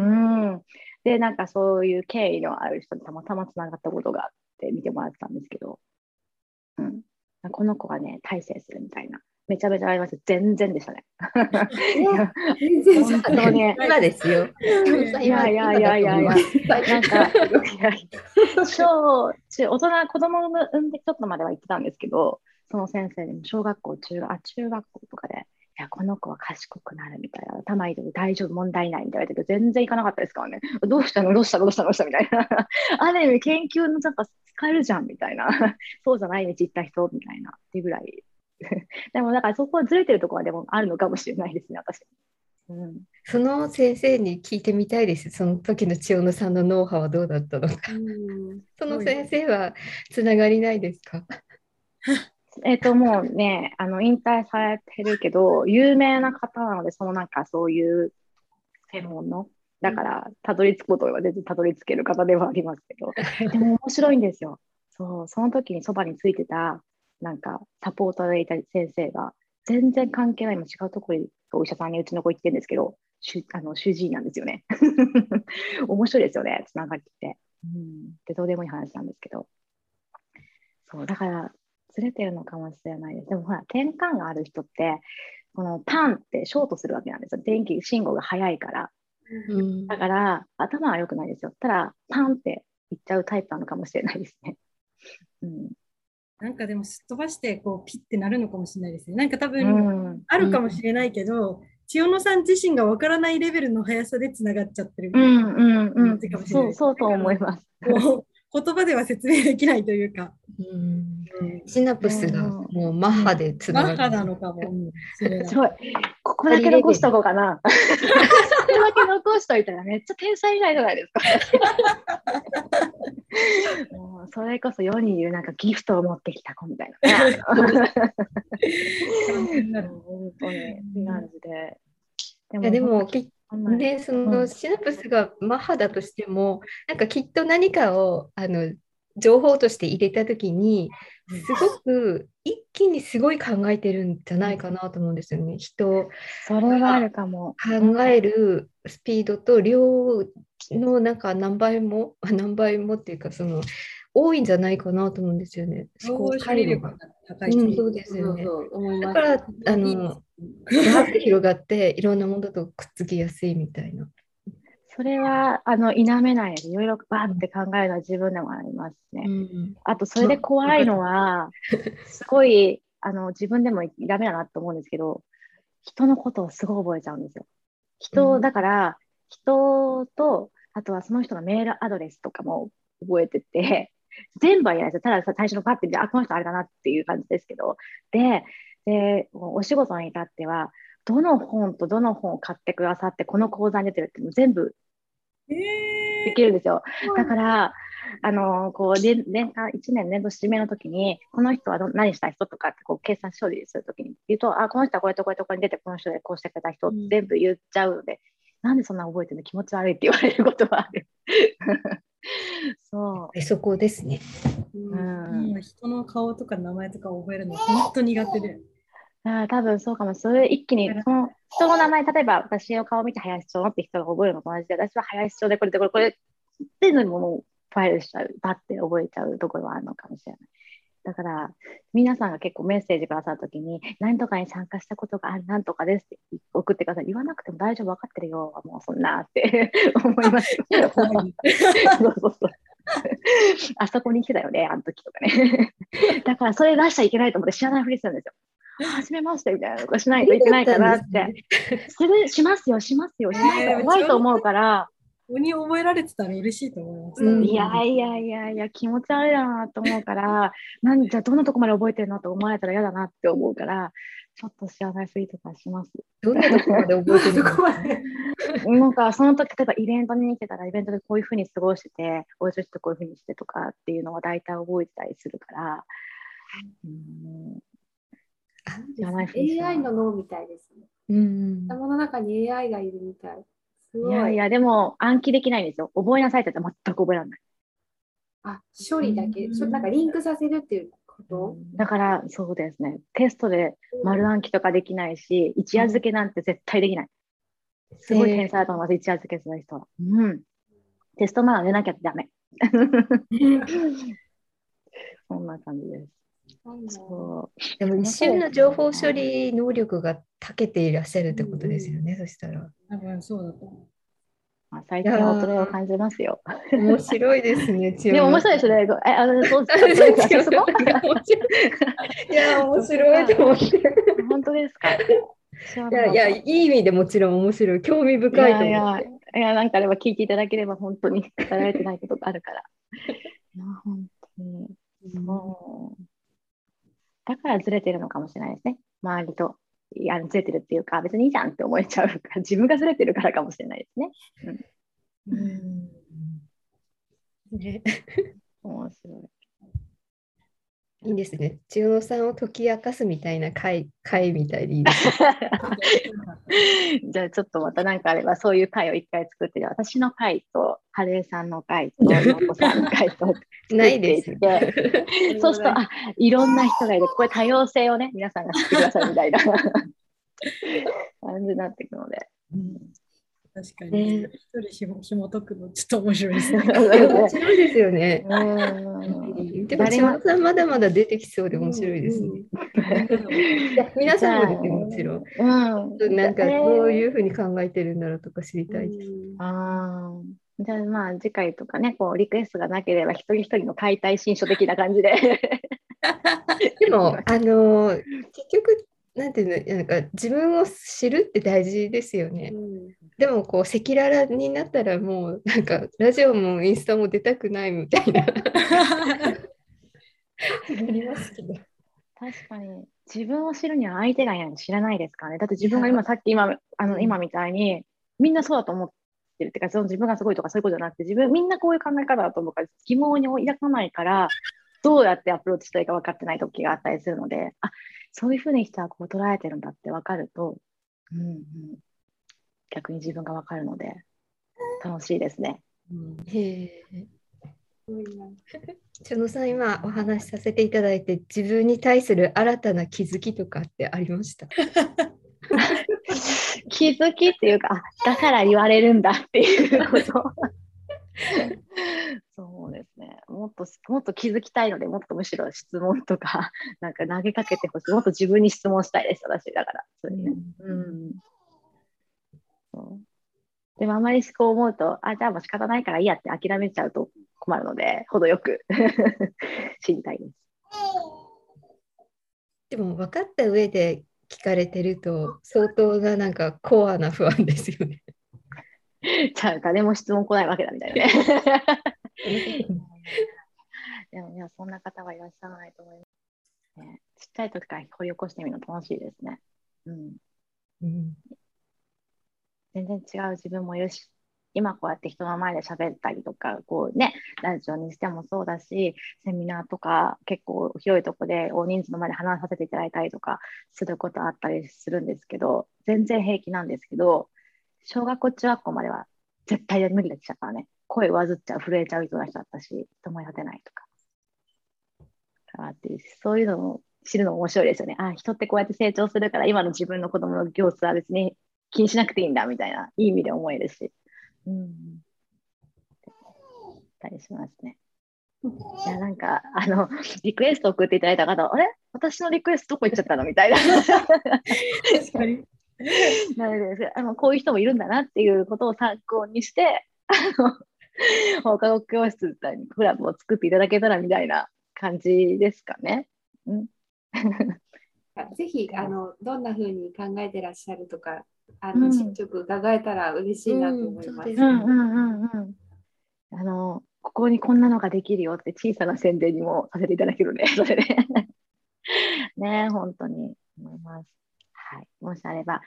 ん。で、なんかそういう経緯のある人にたまたまつながったことがあって見てもらってたんですけど、うん、この子がね、大成するみたいな。めちゃめちゃあります。全然でしたね。全然本当に。今ですよ。いやいやいやいやいや、なんか、小、中、大人、子供を産んでちょっとまでは行ってたんですけど、その先生にも小学校、中あ中学校とかで、いや、この子は賢くなるみたいな、頭いいで大丈夫、問題ないみたいなけど、全然いかなかったですからね。どうしたの？どうしたの？どうしたの？どうしたみたいな。ある意味、研究のなんか使えるじゃんみたいな。そうじゃない道行った人みたいな。っていうぐらい。でも、だからそこはずれてるところはでもあるのかもしれないですね、私。うん、その先生に聞いてみたいです。その時の千代野さんのノウハウはどうだったのか。その先生はつながりないですか？えっ、と、もうね、あの、引退されてるけど、有名な方なので、そのなんかそういう専門の、だから、たどり着くことは全然たどり着ける方ではありますけど、でも面白いんですよ。そう、その時にそばについてた、なんか、サポーターでいた先生が、全然関係ない、今違うところにお医者さんにうちの子行ってるんですけど、主あの主治医なんですよね。面白いですよね、つながりって。うん、で、どうでもいい話なんですけど。そう、だから、ずれてるのかもしれないです。でもほら、転換がある人って、このパンってショートするわけなんですよ。電気信号が速いから。うん、だから、頭は良くないですよ。ただ、パンっていっちゃうタイプなのかもしれないですね。うん、なんかでもすっ飛ばしてこうピッてなるのかもしれないですね。なんか多分あるかもしれないけど、うん、千代野さん自身がわからないレベルの速さでつながっちゃってるうんうんうん、そうそうと思います。言葉では説明できないというか。うん、シナプスがもうマッハでつながる。マッハなのかも。すごい。ここだけ残しとこうかな。ここだけ残しといたらめっちゃ天才以外じゃないですか。もうそれこそ世に言うなんかギフトを持ってきた子みたいな、ね。本当に感じで。でもでもでそのシナプスがマッハだとしてもなんかきっと何かをあの情報として入れた時にすごく一気にすごい考えてるんじゃないかなと思うんですよね。人それはあるかも考えるスピードと量のなんか何倍も 何倍もっていうかその多いんじゃないかなと思うんですよね。思考回路が高い、うん、そうですよね。だからあの広がっていろんなものとくっつきやすいみたいな。それはあの否めないでいろいろバーって考えるのは自分でもありますね。うん、あとそれで怖いのはすごいあの自分でもダメだなと思うんですけど人のことをすごい覚えちゃうんですよ。人、だから人とあとはその人のメールアドレスとかも覚えてて全部は言えないですよ。ただ最初のパッて見てあこの人あれだなっていう感じですけどででお仕事に至ってはどの本とどの本を買ってくださってこの講座に出てるって全部えできるんですよ。だから、あのこう年年間1年年度締めの時にこの人はど何した人とかってこう計算処理する時に言うとあこの人はこれとこれとこれに出てこの人でこうしてくれた人って全部言っちゃうので、なんでそんな覚えてるの？気持ち悪いって言われることはある。そそこですね。う、ううんん、人の顔とか名前とか覚えるの本当苦手で。だから多分そうかも。それ一気に、その人の名前、例えば私の顔を見て林町って人が覚えるのと同じで、私は林町でこれでこれ、これっていうのにものをファイルしちゃう、バッて覚えちゃうところはあるのかもしれない。だから、皆さんが結構メッセージくださるときに、何とかに参加したことがある、なんとかですって送ってください。言わなくても大丈夫、分かってるよ、もうそんなって思いますよ。そうそうそう。あそこに来てたよね、あの時とかね。だからそれ出しちゃいけないと思って知らないふりするんですよ。はじめましてみたいなことしないといけないかなって。するしますよ、しますよ、しないと怖いと思うから、鬼覚えられてたら嬉しいと思います。うんいやいやいやいや、気持ち悪いだなと思うから、なんじゃあどんなとこまで覚えてるのと思われたら嫌だなって思うから、ちょっと知らないとかします。どんなとこまで覚えてるそのこまで？なんかその時、例えばイベントに来てたら、イベントでこういうふうに過ごして、おいしい人こういうふうにしてとかっていうのは大体覚えてたりするから、うん AI の脳みたいですね。うん。頭の中に AI がいるみたい。すごい。いやいや、でも暗記できないんですよ。覚えなさいって言ったら全く覚えられない。あ、処理だけ、うんなんかリンクさせるっていうこと、だからそうですね、テストで丸暗記とかできないし、一夜漬けなんて絶対できない。すごい天才だと思います、一夜漬けする人は。うん。テスト前は寝なきゃダメ。そんな感じです。そでも一瞬の情報処理能力が長けていらっしゃるってことですよね、そしたら。多分そうだと思うまあ、最近は衰えを感じますよ。面白いですね、でも面白いですね。え、あの、そうです全か。いや、面白いと思って。い本当ですか？や、いや、いい意味でもちろん面白い、興味深いとい思っやいや、いやなんかあれば聞いていただければ本当に語られてないことがあるから。いや、本当に。そう。だからずれてるのかもしれないですね。周りと。いや、ずれてるっていうか、別にいいじゃんって思えちゃうから、自分がずれてるからかもしれないですね。て。うんね、面白い。いいですね。千代野さんを解き明かすみたいな回回みたいでいいですね。じゃあちょっとまた何かあればそういう回を一回作って私の回とハレーさんの回とのこさんの回と ないです そうするとあいろんな人がいるこれ多様性をね皆さんが知ってくださいみたいな感じになっていくので。確かねに。一人ひも紐解くのちょっと面白いですね。面白いですよね。うんでも千代野さんまだまだ出てきそうで面白いですね。皆さんもですよ、もちろん。うん、なんかどうういうふうに考えてるんだろうとか知りたいです。あーじゃあまあ次回とかねこうリクエストがなければ一人一人の解体新書的な感じで でも、あのー結局、なんていうの、なんか自分を知るって大事ですよね。でも、こう、赤裸々になったら、もう、なんか、ラジオもインスタも出たくないみたいな。ありますけど。確かに自分を知るには相手がいないの知らないですからね。だって自分が今さっき今あの今みたいにみんなそうだと思ってるっていうかその自分がすごいとかそういうことじゃなくて自分みんなこういう考え方だと思うから疑問に抱かないからどうやってアプローチしたいか分かってない時があったりするのであそういうふうに人はこう捉えてるんだって分かると、うんうん、逆に自分が分かるので楽しいですね。へえ。千野さん、今お話しさせていただいて、自分に対する新たな気づきとかってありました？気づきっていうか、あだから言われるんだっていうこと。そうですね。もっと、もっと気づきたいので、もっとむしろ質問とか、なんか投げかけてほしい。もっと自分に質問したいです、私だから。それねうんそうでもあまりこう思うと、あ、じゃあもう仕方ないからいいやって諦めちゃうと困るので、程よく 知りたいです。でも分かった上で聞かれてると相当ななんかコアな不安ですよね。じゃあ誰も質問来ないわけだみたいなね。でもいや、そんな方はいらっしゃらないと思います、ね。ちっちゃい時から掘り起こしてみるの楽しいですね。うん。うん全然違う自分もいるし、今こうやって人の前で喋ったりとか、こうね、ラジオにしてもそうだし、セミナーとか結構広いとこで大人数の前で話させていただいたりとかすることあったりするんですけど、全然平気なんですけど、小学校、中学校までは絶対無理だったからね、声上ずっちゃう、震えちゃう人だったし、人も立てないとか。そういうのを知るの面白いですよね。あ、人ってこうやって成長するから、今の自分の子供の様子は別に気にしなくていいんだみたいな、いい意味で思えるし。うん。たりしますね。いや、なんか、あの、リクエスト送っていただいた方、あれ？私のリクエストどこ行っちゃったの？みたいな。確かに。なのであの、こういう人もいるんだなっていうことを参考にして、あの、放課後教室みたいにクラブを作っていただけたらみたいな感じですかね。うん、ぜひあのどんなふうに考えてらっしゃるとかあの、進捗伺えたら嬉しいなと思います。あのここにこんなのができるよって小さな宣伝にもさせていただけるね、それで。ね、本当に思います。はい、もしあれば、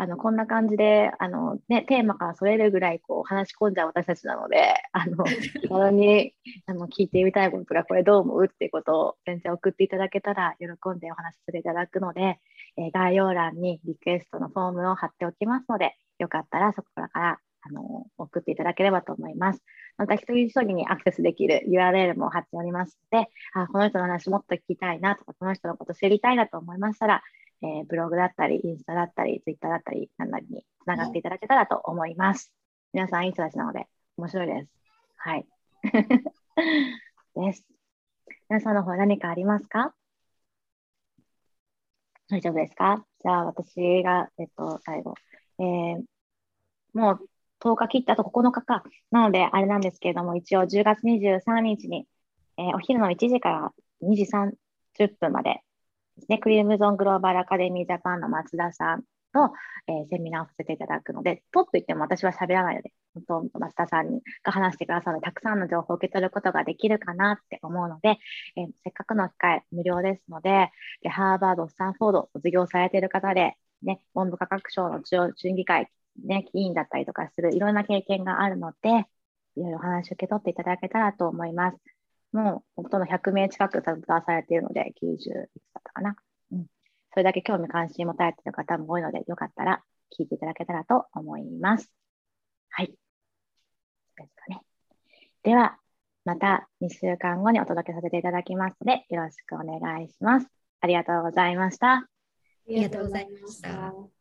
あのこんな感じであの、ね、テーマからそれるぐらいこう話し込んじゃう私たちなので、あの 気軽にあの聞いてみたいことがこれどう思うっていうことを全然送っていただけたら喜んでお話しさせていただくので、えー、概要欄にリクエストのフォームを貼っておきますので、よかったらそこからあの送っていただければと思います。また一人一人にアクセスできる URL も貼っておりますので、あこの人の話もっと聞きたいなとか、この人のこと知りたいなと思いましたら、えー、ブログだったり、インスタだったり、ツイッターだったり、何なりにつながっていただけたらと思います。皆さんいい人たちなので、面白いです。はい。です。皆さんの方何かありますか？大丈夫ですか？じゃあ私が、えっと、最後。えー、もう10日切ったと9日か。なので、あれなんですけれども、一応10月23日に、えー、お昼の1時から2時30分までですね、クリームゾングローバルアカデミージャパンの松田さんと、えー、セミナーをさせていただくので、とっと言っても私は喋らないので、本当松田さんが話してくださるので、たくさんの情報を受け取ることができるかなって思うので、えー、せっかくの機会、無料ですので、でハーバード、スタンフォード卒業されている方で、ね、文部科学省の中央審議会、ね、議員だったりとかするいろんな経験があるので、いろいろお話を受け取っていただけたらと思います。もう、ほとんど100名近く携わされているので、90いくつだったかな。うん。それだけ興味関心持たれている方も多いので、よかったら聞いていただけたらと思います。はい。ですかね。では、また2週間後にお届けさせていただきますので、よろしくお願いします。ありがとうございました。ありがとうございました。